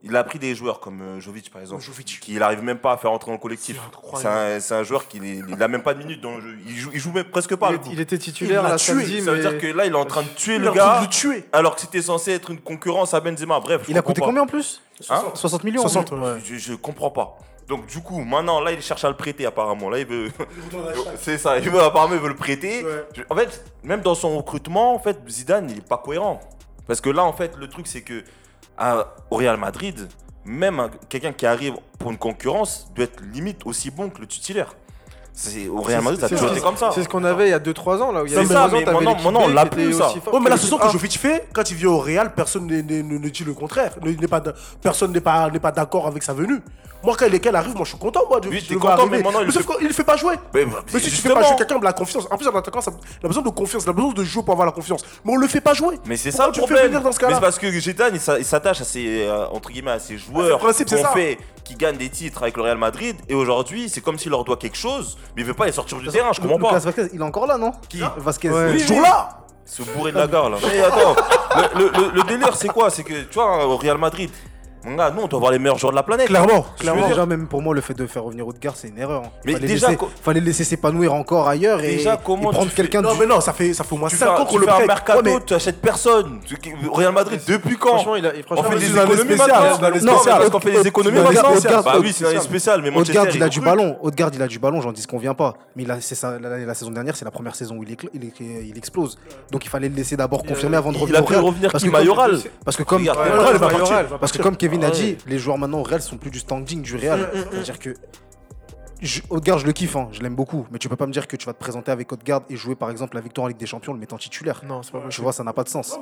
Speaker 5: il a pris des joueurs comme euh, Jovic, par exemple,
Speaker 3: Jovic.
Speaker 5: qui n'arrive même pas à faire entrer dans le collectif.
Speaker 3: C'est
Speaker 5: un, c'est un joueur qui n'a même pas de minutes dans le jeu. Il joue, il joue même presque pas.
Speaker 4: il, était titulaire
Speaker 3: Il l'a
Speaker 4: là
Speaker 3: tué,
Speaker 4: samedi,
Speaker 5: Ça veut
Speaker 4: mais
Speaker 5: dire que là, il est en train de tuer
Speaker 3: Il
Speaker 5: le gars,
Speaker 3: de le tuer.
Speaker 5: alors que c'était censé être une concurrence à Benzema. Bref, je
Speaker 2: Il a
Speaker 5: comprends
Speaker 2: coûté
Speaker 5: pas.
Speaker 2: combien en plus
Speaker 5: Hein
Speaker 2: 60 millions
Speaker 3: 60,
Speaker 2: hein.
Speaker 3: ouais.
Speaker 5: Je, je comprends pas. Donc du coup, maintenant, là, il cherche à le prêter apparemment. Là, il veut. C'est ça. Il veut apparemment, il veut le prêter.
Speaker 3: Ouais.
Speaker 5: Je- En fait, même dans son recrutement, en fait, Zidane, il est pas cohérent. Parce que là, en fait, le truc, c'est que au Real Madrid, même un- quelqu'un qui arrive pour une concurrence doit être limite aussi bon que le titulaire. C'est au Real Madrid, ça a
Speaker 4: c'est
Speaker 5: toujours
Speaker 4: ce
Speaker 5: été comme ça.
Speaker 4: c'est ce qu'on avait il y a 2-3 ans là. Où il y a
Speaker 5: C'est
Speaker 4: deux,
Speaker 5: ça,
Speaker 4: trois ans,
Speaker 5: mais maintenant- maintenant, on l'a plus, ça.
Speaker 3: Ouais, mais
Speaker 4: que
Speaker 3: la saison que
Speaker 4: A.
Speaker 3: Jovic fait, quand il vient au Real, personne ne, ne dit le contraire. Ne- n'est pas de- personne n'est pas, n'est pas d'accord avec sa venue. Moi, quand il arrive, moi je suis content. Moi,
Speaker 5: Oui,
Speaker 3: voir
Speaker 5: content, mais maintenant, il
Speaker 3: mais sauf
Speaker 5: fait-
Speaker 3: qu'il ne fait pas jouer.
Speaker 5: Mais, bah,
Speaker 3: Mais si tu fais pas jouer quelqu'un de la confiance, en plus, un attaquant, ça- il a besoin de confiance, il a besoin de jouer pour avoir la confiance. Mais on le fait pas jouer.
Speaker 5: Mais c'est ça le
Speaker 3: tu le fais
Speaker 5: problème.
Speaker 3: venir dans ce
Speaker 5: Mais
Speaker 3: cas-là
Speaker 5: c'est parce que Zidane il s'a- il s'attache à ses euh, entre guillemets à ses joueurs
Speaker 3: Ah, c'est le principe,
Speaker 5: fait qui gagnent des titres avec le Real Madrid et aujourd'hui c'est comme s'il leur doit quelque chose mais il veut pas les sortir du terrain je comprends
Speaker 2: Lucas
Speaker 5: pas.
Speaker 2: Vasquez, il est encore là, non
Speaker 5: Qui
Speaker 2: Vasquez.
Speaker 4: Ouais.
Speaker 5: Oui,
Speaker 3: Toujours là
Speaker 5: Ce bourré de la gare là. Mais attends, le, le- le- le délire c'est quoi? C'est que tu vois au Real Madrid, mon gars, nous on doit avoir les meilleurs joueurs de la planète.
Speaker 3: Clairement, clairement.
Speaker 2: Déjà, même pour moi, le fait de faire revenir Odegaard, c'est une erreur. hein.
Speaker 5: Mais
Speaker 2: fallait
Speaker 5: déjà,
Speaker 2: laisser,
Speaker 5: co-
Speaker 2: fallait le laisser s'épanouir encore ailleurs et,
Speaker 5: Déjà,
Speaker 2: et
Speaker 5: comment
Speaker 2: prendre
Speaker 5: tu fais-
Speaker 2: quelqu'un
Speaker 3: Non, mais non, ça fait, ça fait au moins
Speaker 5: Tu
Speaker 3: 5
Speaker 5: fais,
Speaker 3: ans qu'on
Speaker 5: tu
Speaker 3: le
Speaker 5: un
Speaker 3: prête.
Speaker 5: mercato,
Speaker 3: Ouais, mais-
Speaker 5: tu achètes personne. Tu- Real Madrid depuis quand
Speaker 4: Franchement, il a,
Speaker 5: On
Speaker 4: franchement,
Speaker 5: fait
Speaker 4: il
Speaker 5: des
Speaker 4: a-
Speaker 3: une année
Speaker 5: économies
Speaker 3: spéciale,
Speaker 5: maintenant.
Speaker 3: une année
Speaker 5: Non,
Speaker 3: spéciale.
Speaker 5: parce qu'on fait des économies maintenant. Bah oui, c'est une année spéciale, mais
Speaker 2: Odegaard, il a du ballon. Odegaard, il a du ballon, j'en dis qu'on vient pas. Mais la, saison dernière, c'est la première saison où il, il, il explose. Donc il fallait le laisser d'abord
Speaker 4: Il-
Speaker 2: confirmer avant de
Speaker 5: Il
Speaker 2: revenir
Speaker 5: a
Speaker 2: au
Speaker 5: fait
Speaker 2: Real.
Speaker 5: revenir
Speaker 2: Parce
Speaker 5: qui
Speaker 2: que comme-
Speaker 5: Mayoral.
Speaker 2: Parce que comme,
Speaker 5: Regarde,
Speaker 2: Kevin a
Speaker 5: Ouais.
Speaker 2: dit, les joueurs maintenant au Real sont plus du standing du Real. C'est-à-dire que je- Odegaard, je le kiffe, hein, je l'aime beaucoup. Mais tu peux pas me dire que tu vas te présenter avec Odegaard et jouer par exemple la victoire en Ligue des Champions le mettant titulaire.
Speaker 4: Non, c'est pas
Speaker 2: Tu
Speaker 4: possible.
Speaker 2: vois, ça n'a pas de sens.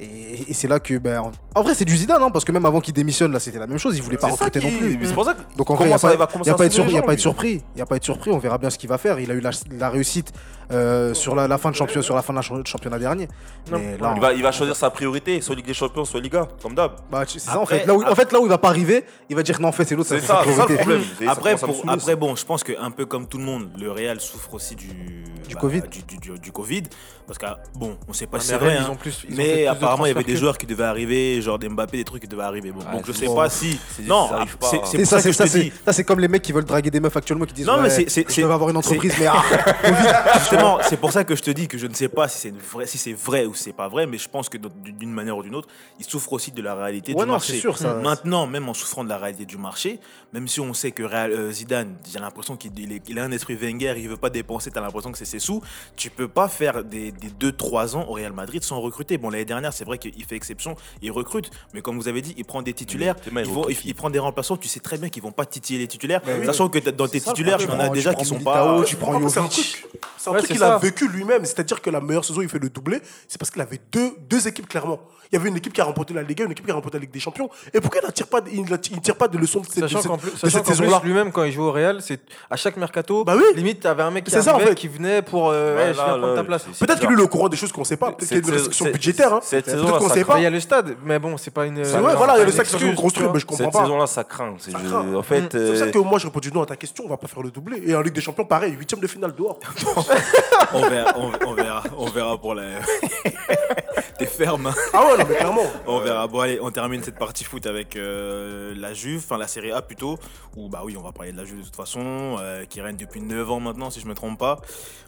Speaker 2: Et, et c'est là que, ben, en, en vrai, c'est du Zidane, hein, parce que même avant qu'il démissionne, là, c'était la même chose. Il voulait pas recruter non plus.
Speaker 5: C'est pour ça que
Speaker 2: Donc en vrai, il n'y a, pas- y a pas à être y a
Speaker 5: gens,
Speaker 2: pas être surpris. Il n'y a pas être surpris. On verra bien ce qu'il va faire. Il a eu la, la réussite euh, sur la, la fin de champion, sur la fin de la ch- championnat dernier.
Speaker 4: Non.
Speaker 2: Mais là,
Speaker 5: il va, il va choisir sa priorité, soit Ligue des Champions, soit Liga, comme d'hab.
Speaker 2: bah, tu- c'est ça en fait. Là où, en fait, là où il va pas arriver, il va dire non, en fait, c'est l'autre.
Speaker 5: C'est
Speaker 2: sa
Speaker 5: c'est ça le
Speaker 2: priorité.
Speaker 1: Après, bon, je pense qu'un peu comme tout le monde, le Real souffre aussi du,
Speaker 2: Du Covid.
Speaker 1: Du, du- du- du Covid. Parce que, bon, on sait pas
Speaker 4: Ah,
Speaker 1: si c'est vrai. Hein.
Speaker 4: plus-
Speaker 1: mais apparemment, il y avait des
Speaker 4: que-
Speaker 1: joueurs qui devaient arriver, genre des Mbappé, des trucs qui devaient arriver. Bon,
Speaker 5: Ah,
Speaker 1: donc je
Speaker 5: c'est
Speaker 1: sais
Speaker 5: bon.
Speaker 1: pas si. Non,
Speaker 5: ça arrive pas,
Speaker 1: c'est
Speaker 5: hein.
Speaker 1: pour
Speaker 2: ça,
Speaker 1: que je te
Speaker 2: c'est
Speaker 1: dis.
Speaker 2: ça, c'est comme les mecs qui veulent draguer des meufs actuellement qui disent
Speaker 1: Non, mais c'est-
Speaker 2: je veux avoir une entreprise, mais ah,
Speaker 1: Justement, c'est pour ça que je te dis que je ne sais pas si c'est vrai, ou c'est pas vrai, mais je pense que d'une manière ou d'une autre, ils souffrent aussi de la réalité du marché. Maintenant, même en souffrant de la réalité du marché, même si on sait que euh, Zidane, j'ai l'impression qu'il il est- il a un esprit Wenger, il veut pas dépenser, t'as l'impression que c'est ses sous, tu peux pas faire des 2-3 ans au Real Madrid sans recruter. Bon, l'année dernière, c'est vrai qu'il fait exception, il recrute, mais comme vous avez dit, il prend des titulaires,
Speaker 5: il
Speaker 1: il, il- il prend des remplaçants, tu sais très bien qu'ils vont pas titiller les titulaires,
Speaker 2: oui.
Speaker 1: sachant que t'as- dans tes
Speaker 3: ça
Speaker 1: titulaires, tu en
Speaker 3: problème.
Speaker 1: as
Speaker 2: Tu
Speaker 1: déjà
Speaker 2: prends
Speaker 1: qui sont pas.
Speaker 2: tu prends
Speaker 3: Après, c'est un truc, c'est un
Speaker 4: Ouais,
Speaker 3: truc
Speaker 4: c'est
Speaker 3: qu'il a vécu lui-même. C'est-à-dire que la meilleure saison, il fait le doublé. C'est parce qu'il avait deux, deux équipes, clairement. Il y avait une équipe qui a remporté la Ligue 1, une équipe qui a remporté la Ligue des Champions. Et pourquoi il ne tire, pas de- il il tire pas de leçon de cette, de cette- cette saison-là?
Speaker 4: lui-même, quand il jouait au Real, c'est à chaque mercato,
Speaker 3: Bah oui.
Speaker 4: limite, t'avais un mec qui
Speaker 3: ça, en
Speaker 4: arrivait,
Speaker 3: fait.
Speaker 4: qui venait pour. euh,
Speaker 5: Ouais,
Speaker 4: ouais, je
Speaker 5: là,
Speaker 4: viens prendre
Speaker 5: là,
Speaker 4: ta place.
Speaker 3: Peut-être qu'il est au courant des choses qu'on ne sait pas. Peut-être qu'il y a
Speaker 5: Cette
Speaker 3: une restriction
Speaker 5: cette-
Speaker 3: budgétaire. hein.
Speaker 5: cette
Speaker 3: qu'on sait pas.
Speaker 4: il y a le stade, mais bon, c'est pas une.
Speaker 3: C'est ouais, voilà, il y a le sac qui
Speaker 4: vois.
Speaker 3: mais je comprends
Speaker 5: Cette
Speaker 3: pas.
Speaker 5: saison-là, ça craint. En fait,
Speaker 3: C'est pour ça
Speaker 5: euh,
Speaker 3: que moi, je réponds du non à ta question. On va pas faire le doublé. Et en Ligue des Champions, pareil, huitième de finale dehors.
Speaker 1: On verra, on, verra, on verra pour la. T'es ferme. hein.
Speaker 3: Ah ouais, non, mais clairement.
Speaker 1: On verra. Bon allez, on termine cette partie foot avec euh, la Juve, enfin la Série A plutôt. Où bah oui, on va parler de la Juve de toute façon, euh, qui règne depuis 9 ans maintenant si je me trompe pas.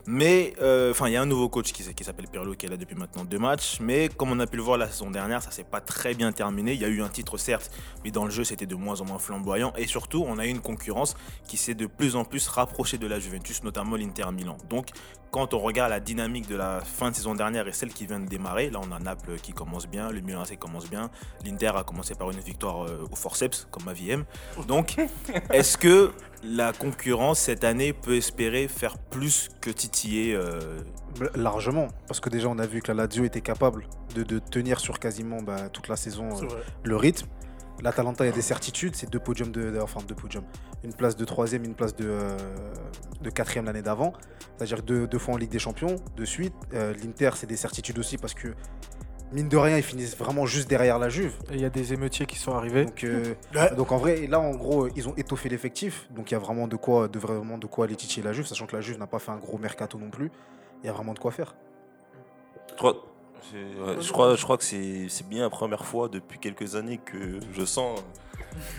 Speaker 1: Mais euh, enfin, il y a un nouveau coach qui, s'appelle Pirlo qui est là depuis maintenant deux matchs. Mais comme on a pu le voir la saison dernière, ça s'est pas très bien terminé. Il y a eu un titre certes, mais dans le jeu c'était de moins en moins flamboyant. Et surtout, on a eu une concurrence qui s'est de plus en plus rapprochée de la Juventus, notamment l'Inter Milan. Donc quand on regarde la dynamique de la fin de saison dernière et celle qui vient de démarrer, là on a Naples qui commence bien, le Milan AC commence bien, l'Inter a commencé par une victoire euh, au forceps, comme ma vie aime. Donc, est-ce que la concurrence cette année peut espérer faire plus que titiller euh,
Speaker 2: largement. Parce que déjà, on a vu que la Lazio était capable de, de tenir sur quasiment bah, toute la saison euh, le rythme. L'Atalanta, il y a des certitudes, c'est deux podiums de, de- enfin deux podiums, une place de troisième, une place de, euh, de quatrième l'année d'avant, c'est-à-dire deux, deux fois en Ligue des Champions de suite. Euh, L'Inter, c'est des certitudes aussi parce que mine de rien, ils finissent vraiment juste derrière la Juve.
Speaker 4: Et Il y a des émeutiers qui sont arrivés.
Speaker 2: Donc, euh,
Speaker 3: Ouais.
Speaker 2: donc en vrai, là en gros, ils ont étoffé l'effectif, donc il y a vraiment de quoi, de vraiment de quoi aller titiller la Juve, sachant que la Juve n'a pas fait un gros mercato non plus. Il y a vraiment de quoi faire.
Speaker 5: Je crois, ouais, je crois, je crois que c'est bien la première fois depuis quelques années que je sens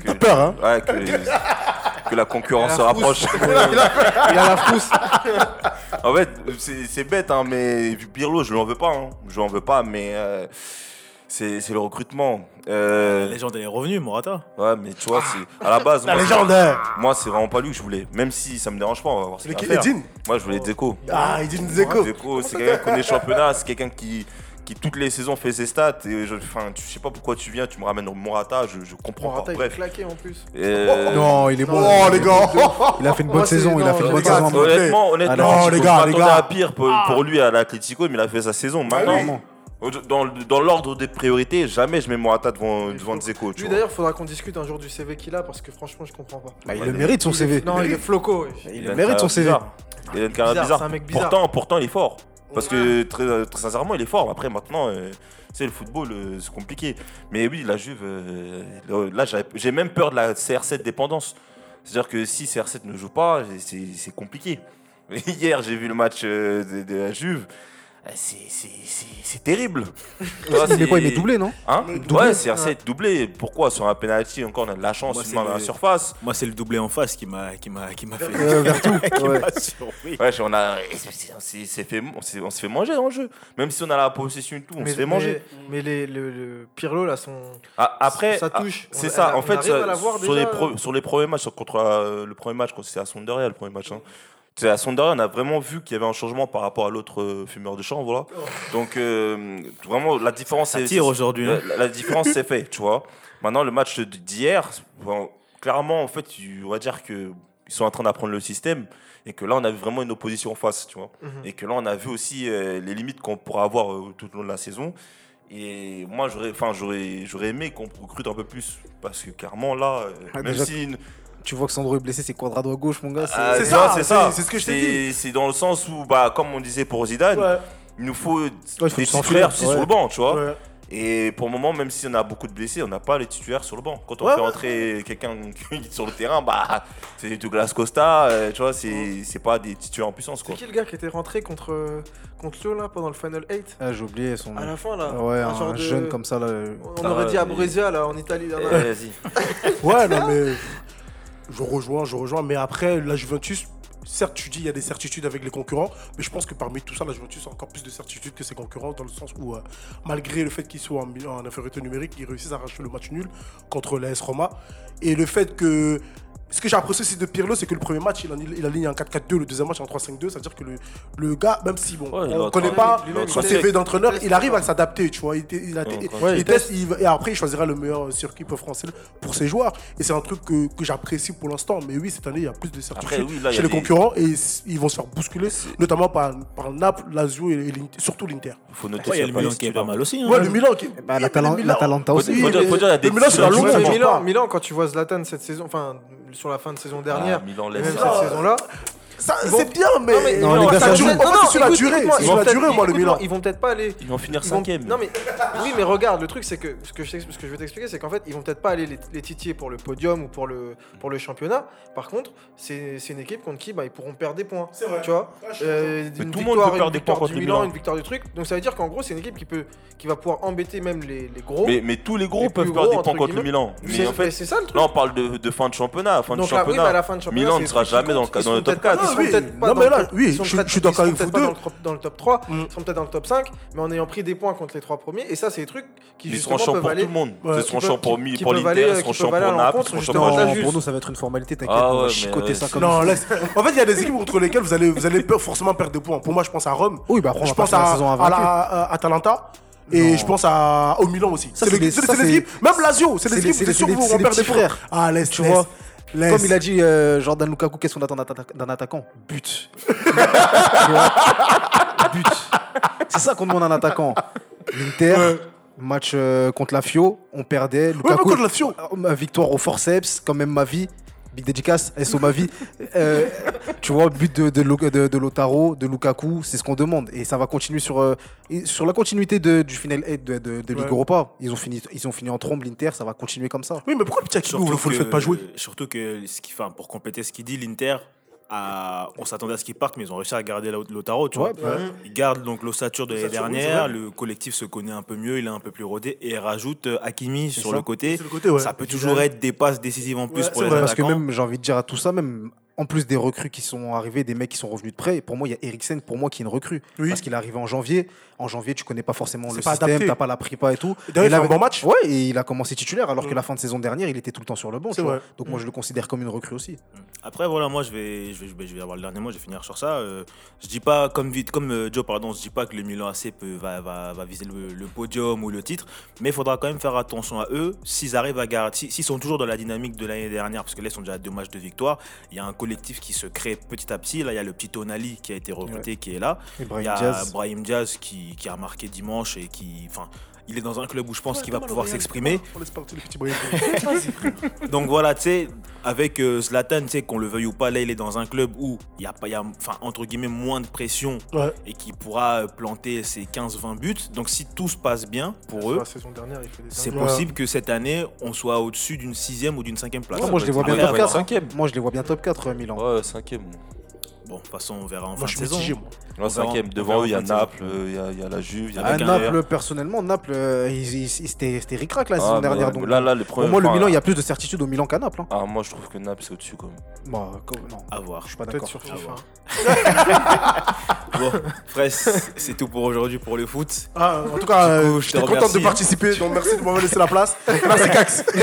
Speaker 5: que,
Speaker 3: peur, hein?
Speaker 5: Ouais, que, que la concurrence se rapproche.
Speaker 4: Il a la frousse.
Speaker 5: en fait, c'est bête, hein, mais Pirlo, je lui en veux pas. Hein. Je lui en veux pas, mais euh, c'est le recrutement. Euh,
Speaker 1: La légende elle est revenue, Morata.
Speaker 5: ouais, mais tu vois, c'est à la base.
Speaker 3: La
Speaker 5: moi,
Speaker 3: légende, hein.
Speaker 5: Moi, c'est vraiment pas lui que je voulais. Même si ça me dérange pas, on va voir ce
Speaker 3: C'est
Speaker 5: qu'il Moi, je voulais Dzeko.
Speaker 3: Ah, Edine Dzeko.
Speaker 5: Dzeko, c'est quelqu'un qui connaît le championnat, c'est quelqu'un qui, qui toutes les saisons fait ses stats. Et je, enfin, tu- je sais pas pourquoi tu viens, tu me ramènes Morata, je, je comprends
Speaker 4: Morata,
Speaker 5: pas.
Speaker 4: il est
Speaker 5: Bref.
Speaker 4: claqué en plus.
Speaker 5: Euh,
Speaker 2: Non, il est bon.
Speaker 3: Oh, les gars
Speaker 2: Il a fait une bonne saison, il a fait une bonne saison.
Speaker 5: Honnêtement, honnêtement,
Speaker 3: les gars, les gars.
Speaker 5: à pire pour, pour lui à l'Atlético, mais il a fait sa saison. Maintenant,
Speaker 3: oui.
Speaker 5: dans, dans l'ordre des priorités, jamais je mets Morata devant, devant Dzeko.
Speaker 4: Lui d'ailleurs, faudra qu'on discute un jour du CV qu'il a parce que franchement, je comprends pas.
Speaker 2: Bah, il le mérite son CV.
Speaker 4: Non, il est floco.
Speaker 2: Il
Speaker 5: une
Speaker 2: mérite son CV.
Speaker 5: Il a une carrière
Speaker 4: bizarre.
Speaker 5: Pourtant, pourtant, il est fort. Parce que très, très sincèrement, il est fort. Après, maintenant, euh, sais, le football, euh, c'est compliqué. Mais oui, la Juve, euh, là, j'ai- même peur de la CR7 dépendance. C'est-à-dire que si CR7 ne joue pas, c'est c'est compliqué. Hier, j'ai vu le match euh, de, de la Juve. Euh, c'est- C'est c'est- c'est terrible. Tu vois,
Speaker 2: Mais quoi, il
Speaker 5: c'est-
Speaker 2: met doublé, non
Speaker 5: Hein
Speaker 2: Doublé
Speaker 5: Ouais, CR7 doublé. Pourquoi Sur un penalty, encore, on a de la chance,
Speaker 1: Moi,
Speaker 5: il
Speaker 1: c'est
Speaker 5: dans la
Speaker 1: le-
Speaker 5: surface.
Speaker 1: Moi c'est le doublé en face qui m'a qui m'a qui m'a fait
Speaker 2: Euh, vers tout.
Speaker 1: qui
Speaker 2: Ouais.
Speaker 1: m'a surpris.
Speaker 5: Ouais, on a, on s'est- s'est fait, on s'est s'est fait manger dans le jeu. Même si on a la possession et tout, on se fait manger.
Speaker 4: Mais, mais les, le, le Pirlo, là, son.
Speaker 5: Ah, après,
Speaker 4: ça
Speaker 5: ah,
Speaker 4: touche.
Speaker 5: c'est ça.
Speaker 4: on
Speaker 5: En fait, ça- les pro-
Speaker 4: euh.
Speaker 5: sur les premiers matchs, contre euh, le premier match, quand c'était à Sonderia, le premier match. Hein. C'est à Sonderia, on a vraiment vu qu'il y avait un changement par rapport à l'autre euh, fumeur de champ, voilà. Donc euh, vraiment, la différence
Speaker 1: Ça
Speaker 5: est-
Speaker 1: tire aujourd'hui. hein.
Speaker 5: La, la différence c'est fait, tu vois. Maintenant, le match d'hier, bon, clairement, en fait, tu- on va dire que ils sont en train d'apprendre le système et que là, on a vu vraiment une opposition en face, tu vois.
Speaker 4: Mhm.
Speaker 5: Et que là, on a vu aussi euh, les limites qu'on pourra avoir euh, tout au long de la saison. Et moi, j'aurais, enfin, j'aurais, j'aurais aimé qu'on recrute un peu plus parce que clairement là,
Speaker 2: Ah,
Speaker 5: même
Speaker 2: déjà
Speaker 5: si une-
Speaker 2: Tu vois que Sandro est blessé, c'est Quadrado à gauche, mon gars. c'est-
Speaker 5: Ah,
Speaker 3: ça,
Speaker 5: c'est ça,
Speaker 3: c'est ce que je t'ai
Speaker 5: C'est- C'est dans le sens où, bah, comme on disait pour Zidane,
Speaker 3: Ouais,
Speaker 5: il nous faut
Speaker 2: faut
Speaker 5: des titulaires aussi
Speaker 2: ouais.
Speaker 5: sur le banc, tu vois.
Speaker 3: ouais.
Speaker 5: Et pour le moment, même si on a beaucoup de blessés, on n'a pas les titulaires sur le banc. Quand on
Speaker 3: Ouais,
Speaker 5: fait
Speaker 3: ouais.
Speaker 5: entrer quelqu'un sur le terrain, bah, c'est Douglas Costa, euh, tu vois, c'est c'est pas des titulaires en puissance,
Speaker 4: C'est
Speaker 5: quoi.
Speaker 4: qui le gars qui était rentré contre, contre Lyon là pendant le Final 8
Speaker 2: Ah, j'ai oublié son
Speaker 4: À
Speaker 2: nom.
Speaker 4: la fin là
Speaker 2: Ah ouais,
Speaker 4: un
Speaker 2: un,
Speaker 4: genre de-
Speaker 2: jeune comme ça, là.
Speaker 4: On
Speaker 5: Ah,
Speaker 4: aurait dit à là en Italie. là,
Speaker 5: Eh,
Speaker 4: là.
Speaker 5: Vas-y.
Speaker 3: Ouais, non, mais je rejoins, je rejoins. Mais après, la Juventus, certes, tu dis il y a des certitudes avec les concurrents, mais je pense que parmi tout ça, la Juventus a encore plus de certitudes que ses concurrents, dans le sens où, euh, malgré le fait qu'ils soient en, infériorité numérique, ils réussissent à arracher le match nul contre l'AS Roma. Et le fait que. Ce que j'ai apprécié aussi de Pirlo, c'est que le premier match, il, en- il aligne en 4-4-2, le deuxième match en 3-5-2, c'est-à-dire que le, le gars, même si bon,
Speaker 5: Ouais,
Speaker 3: on
Speaker 5: a
Speaker 3: ne connaît pas son CV d'entraîneur,
Speaker 4: Il
Speaker 3: arrive à s'adapter, tu vois. Il, il a-
Speaker 5: Ouais,
Speaker 3: il-
Speaker 5: ouais,
Speaker 3: il
Speaker 4: il
Speaker 3: teste, et après, il choisira le meilleur circuit français pour ses joueurs. Et c'est un truc que, que j'apprécie pour l'instant. Mais oui, cette année, il y a plus de certitude
Speaker 5: Après, oui, là, il y
Speaker 3: chez les
Speaker 5: des-
Speaker 3: concurrents et ils vont se faire bousculer, notamment par, par Naples, Lazio et, surtout l'Inter.
Speaker 5: Il faut noter
Speaker 1: y a
Speaker 5: qu'il
Speaker 1: le Milan qui est pas mal aussi. hein.
Speaker 3: Ouais, le Milan qui.
Speaker 2: Bah,
Speaker 3: Oui,
Speaker 2: la,
Speaker 3: mais
Speaker 2: Talan-
Speaker 3: le Milan-
Speaker 2: la Talenta aussi.
Speaker 3: le c'est la.
Speaker 4: Milan, Milan, quand tu vois Zlatan cette saison, enfin sur la fin de saison dernière,
Speaker 5: Ah, Milan
Speaker 4: et
Speaker 5: laisse
Speaker 4: même cette saison-là,
Speaker 3: C'est bien, mais.
Speaker 4: Non,
Speaker 3: ça dure-
Speaker 2: joue.
Speaker 3: En fait, c'est sur la durée. C'est
Speaker 4: ils
Speaker 3: sur
Speaker 4: vont
Speaker 3: la durée, moi, le Milan.
Speaker 4: Ils vont peut-être pas aller.
Speaker 5: Ils vont finir cinquième.
Speaker 4: Non mais oui mais regarde le truc c'est que ce que je, veux t'expliquer c'est qu'en fait ils vont peut-être pas aller les, titiller pour le podium ou pour le pour le championnat par contre c'est c'est une équipe contre qui bah, ils pourront perdre des points
Speaker 3: C'est vrai.
Speaker 4: tu vois
Speaker 3: Ah,
Speaker 4: Euh,
Speaker 5: tout le monde peut perdre des points contre le
Speaker 4: Milan une victoire du truc donc ça veut dire qu'en gros c'est une équipe qui peut qui va pouvoir embêter même les, gros
Speaker 5: Mais, mais tous les gros peuvent perdre des points contre le. Milan.
Speaker 4: c'est
Speaker 5: Mais en fait,
Speaker 4: c'est ça le truc
Speaker 5: là, on parle de, de fin de championnat. Fin
Speaker 4: là, oui,
Speaker 5: championnat.
Speaker 4: mais à la fin de championnat
Speaker 5: Milan ne sera jamais dans, le- top
Speaker 4: peut-être pas-
Speaker 5: 4.
Speaker 4: Sont
Speaker 3: oui.
Speaker 4: peut-être pas
Speaker 3: Non, mais là, oui,
Speaker 4: ils sont
Speaker 3: je- suis d'accord
Speaker 4: ils sont
Speaker 3: avec vous
Speaker 4: peut-être pas
Speaker 3: deux.
Speaker 4: dans le top- dans le top 3
Speaker 3: Mm.
Speaker 4: ils sont peut-être dans le top 5 mais on ayant pris des points contre les trois premiers et ça c'est des trucs qui
Speaker 5: Ils seront
Speaker 4: peuvent
Speaker 5: pour tout
Speaker 4: aller
Speaker 5: le monde.
Speaker 3: Ouais.
Speaker 5: Ils seront
Speaker 4: peuvent-
Speaker 5: pour, l'Inter, ils
Speaker 4: qui
Speaker 5: seront
Speaker 4: à
Speaker 5: pour Naples, ils seront
Speaker 4: justement,
Speaker 5: pour
Speaker 2: nous, ça va être une formalité, t'inquiète.
Speaker 5: Ah
Speaker 2: on va chicoter ça
Speaker 5: c'est-
Speaker 2: comme
Speaker 3: Non. En fait, il y a des équipes contre lesquelles vous allez, vous allez forcément perdre des points. Pour moi, je pense à Rome.
Speaker 2: Oui, bah on
Speaker 3: je pense à, Atalanta. Et
Speaker 2: Non.
Speaker 3: je pense à, au Milan aussi.
Speaker 2: Ça,
Speaker 3: C'est
Speaker 2: des-
Speaker 3: équipes, même Lazio, c'est des équipes,
Speaker 2: c'est
Speaker 3: sûr que
Speaker 2: des-
Speaker 3: vous
Speaker 2: c'est des
Speaker 3: perdre des
Speaker 2: petits
Speaker 3: points.
Speaker 2: frères.
Speaker 3: Ah, laisse,
Speaker 2: Tu
Speaker 3: laisse,
Speaker 2: vois,
Speaker 3: laisse.
Speaker 2: Comme il a dit euh, Jordan Lukaku, qu'est-ce qu'on attend d'un atta- d'un attaquant? But. But. C'est ça qu'on demande à un attaquant. L'Inter, match euh, contre la Fio, on perdait.
Speaker 3: Ouais,
Speaker 2: Lukaku,
Speaker 3: contre la Fio.
Speaker 2: euh, ma victoire au forceps, quand même ma vie. Big dédicace, SO ma vie. Euh, tu vois, but de, de, de, de Lotaro, de Lukaku, c'est ce qu'on demande. Et ça va continuer sur, euh, sur la continuité de, du final eight de, de, de Ligue
Speaker 3: Ouais.
Speaker 2: Europa. Ils ont, fini, ils ont fini en trombe, l'Inter, ça va continuer comme ça.
Speaker 3: Oui, mais pourquoi le petit Akilou, vous le faites pas jouer
Speaker 1: Surtout que, ce qui, enfin, pour compléter ce qu'il dit, l'Inter, on s'attendait à ce qu'il parte, mais ils ont réussi à garder Lautaro, tu
Speaker 2: Ouais,
Speaker 1: vois.
Speaker 2: ouais.
Speaker 1: Ils gardent donc l'ossature de l'année dernière, le collectif se connaît un peu mieux, il est un peu plus rodé, et rajoute euh, Hakimi sur
Speaker 2: ça.
Speaker 1: le côté.
Speaker 3: C'est le côté, ouais.
Speaker 1: Ça peut toujours être des passes décisives en plus
Speaker 3: Ouais,
Speaker 1: pour
Speaker 3: c'est
Speaker 1: les
Speaker 3: vrai,
Speaker 2: Parce que même, j'ai envie de dire à tout ça, même en plus des recrues qui sont arrivés, des mecs qui sont revenus de près, pour moi, il y a Eriksen, pour moi, qui est une recrue.
Speaker 3: Oui.
Speaker 2: Parce qu'il est arrivé en janvier. En janvier, tu connais pas forcément le
Speaker 3: pas
Speaker 2: système, t'as pas la prépa et tout.
Speaker 3: D'ailleurs, il fait un bon match.
Speaker 2: Ouais, et il a commencé titulaire, alors que
Speaker 3: Mm.
Speaker 2: la fin de saison dernière, il était tout le temps sur le banc. Tu vois. Donc moi, je le considère comme une recrue aussi.
Speaker 1: Après, voilà, moi, je vais, je vais, je vais, je vais avoir le dernier mot, je vais finir sur ça. Euh, je dis pas, comme, vite, comme euh, Joe, pardon, je dis pas que le Milan AC peut, va, va, va viser le, le podium ou le titre, mais il faudra quand même faire attention à eux. S'ils arrivent à garder, si- s'ils sont toujours dans la dynamique de l'année dernière, parce que là, ils sont déjà à deux matchs de victoire, il y a un collectif qui se crée petit à petit. Là, il y a le petit Tonali qui a été recruté, qui est là.
Speaker 2: Et
Speaker 1: Il
Speaker 2: Brahim
Speaker 1: y a
Speaker 2: Diaz.
Speaker 1: Brahim Diaz qui, qui a marqué dimanche et qui. Enfin, il est dans un club où je pense qu'il va pouvoir s'exprimer.
Speaker 3: On laisse partir le petit Brahim.
Speaker 1: Donc voilà, tu sais, avec euh, Zlatan, tu sais, qu'on le veuille ou pas, là, il est dans un club où il y a, pas- il y a enfin, entre guillemets, moins de pression
Speaker 3: Ouais.
Speaker 1: et qui pourra euh, planter ses 15-20 buts. Donc si tout se passe bien pour eux, c'est possible que cette année, on soit au-dessus d'une sixième ou d'une cinquième place.
Speaker 2: Ouais, moi, je les vois bien top
Speaker 1: à
Speaker 2: 4.
Speaker 1: voir.
Speaker 5: Cinquième.
Speaker 2: Moi, je les vois bien top 4, euh, Milan.
Speaker 5: Ouais, cinquième.
Speaker 1: Bon, de toute façon, on verra en
Speaker 3: Moi,
Speaker 1: fin
Speaker 3: je
Speaker 1: de
Speaker 3: suis
Speaker 1: saison.
Speaker 3: mitigé, moi.
Speaker 5: Cinquième. Devant eux, il y a
Speaker 1: saison.
Speaker 5: Naples, euh, il y a- il y a la Juve, il y a
Speaker 2: À
Speaker 5: la
Speaker 2: Naples, personnellement, Naples, euh, c'était c'était ric-rac la saison
Speaker 5: Ah, mais
Speaker 2: dernière. donc,
Speaker 5: là, là, le
Speaker 2: pour
Speaker 5: premier.
Speaker 2: moi, le
Speaker 5: enfin,
Speaker 2: Milan, il y a plus de certitude au Milan qu'à Naples. hein.
Speaker 5: Ah, moi, je trouve que Naples, c'est au-dessus quand même.
Speaker 2: Bah, comme- non,
Speaker 1: À voir.
Speaker 2: je suis pas
Speaker 4: Peut-être
Speaker 2: d'accord.
Speaker 4: sur FIFA.
Speaker 1: Bon, après, c'est tout pour aujourd'hui pour le foot.
Speaker 3: Ah, en tout cas,
Speaker 1: coup,
Speaker 3: euh,
Speaker 1: je
Speaker 3: j'étais content de participer, donc merci de m'avoir laissé la place. Là, c'est Cax.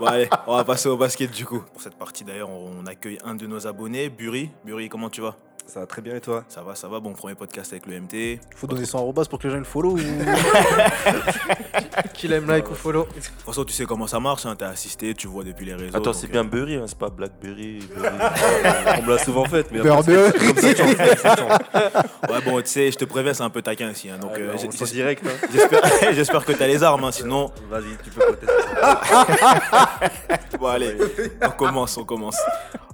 Speaker 1: Bon, allez, on va passer au basket du coup. Pour cette partie d'ailleurs, on accueille un de nos abonnés, Buri. Buri, comment tu vas?
Speaker 6: Ça va très bien et toi?
Speaker 1: Ça va, ça va. Bon, premier podcast avec le MT.
Speaker 2: Faut donner 100 arrobas pour que les gens le follow ou...
Speaker 4: Qu'il aime like ou follow.
Speaker 1: De toute façon, tu sais comment ça marche. Hein. T'as assisté, tu vois depuis les réseaux.
Speaker 5: Attends,
Speaker 1: donc,
Speaker 5: c'est
Speaker 1: euh,
Speaker 5: bien Burry, hein, c'est pas Blackberry. Burry.
Speaker 6: On me l'a souvent fait, mais après, comme ça fais, chiant.
Speaker 1: Ouais, bon, tu sais, je te préviens, c'est un peu taquin aussi. hein. donc,
Speaker 6: Ah,
Speaker 1: euh,
Speaker 6: bah, on direct. hein.
Speaker 1: j'espère j'espère que t'as les armes. hein, sinon,
Speaker 6: Vas-y, tu peux protester.
Speaker 1: Bon allez, on commence, on commence.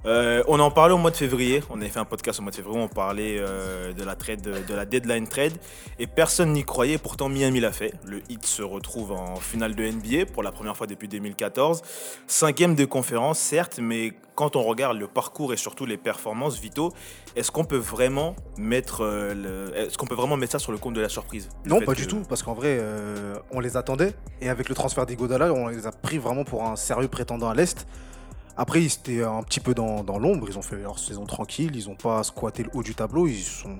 Speaker 1: Euh, on en parlait au mois de février, on avait fait un podcast au mois de février, on parlait euh, de la trade, de la deadline trade, et personne n'y croyait, pourtant Miami l'a fait. Le Heat se retrouve en finale de NBA pour la première fois depuis 2014. Cinquième de conférence, certes, mais quand on regarde le parcours et surtout les performances, Vito, est-ce qu'on peut vraiment mettre, euh, le- est-ce qu'on peut vraiment mettre ça sur le compte de la surprise?
Speaker 2: Non, pas
Speaker 1: que-
Speaker 2: du tout, parce qu'en vrai, euh, on les attendait. Et avec le transfert d'Igodala, on les a pris vraiment pour un sérieux prétendant à l'Est. Après, ils étaient un petit peu dans, dans l'ombre. Ils ont fait leur saison tranquille. Ils n'ont pas squatté le haut du tableau. Ils sont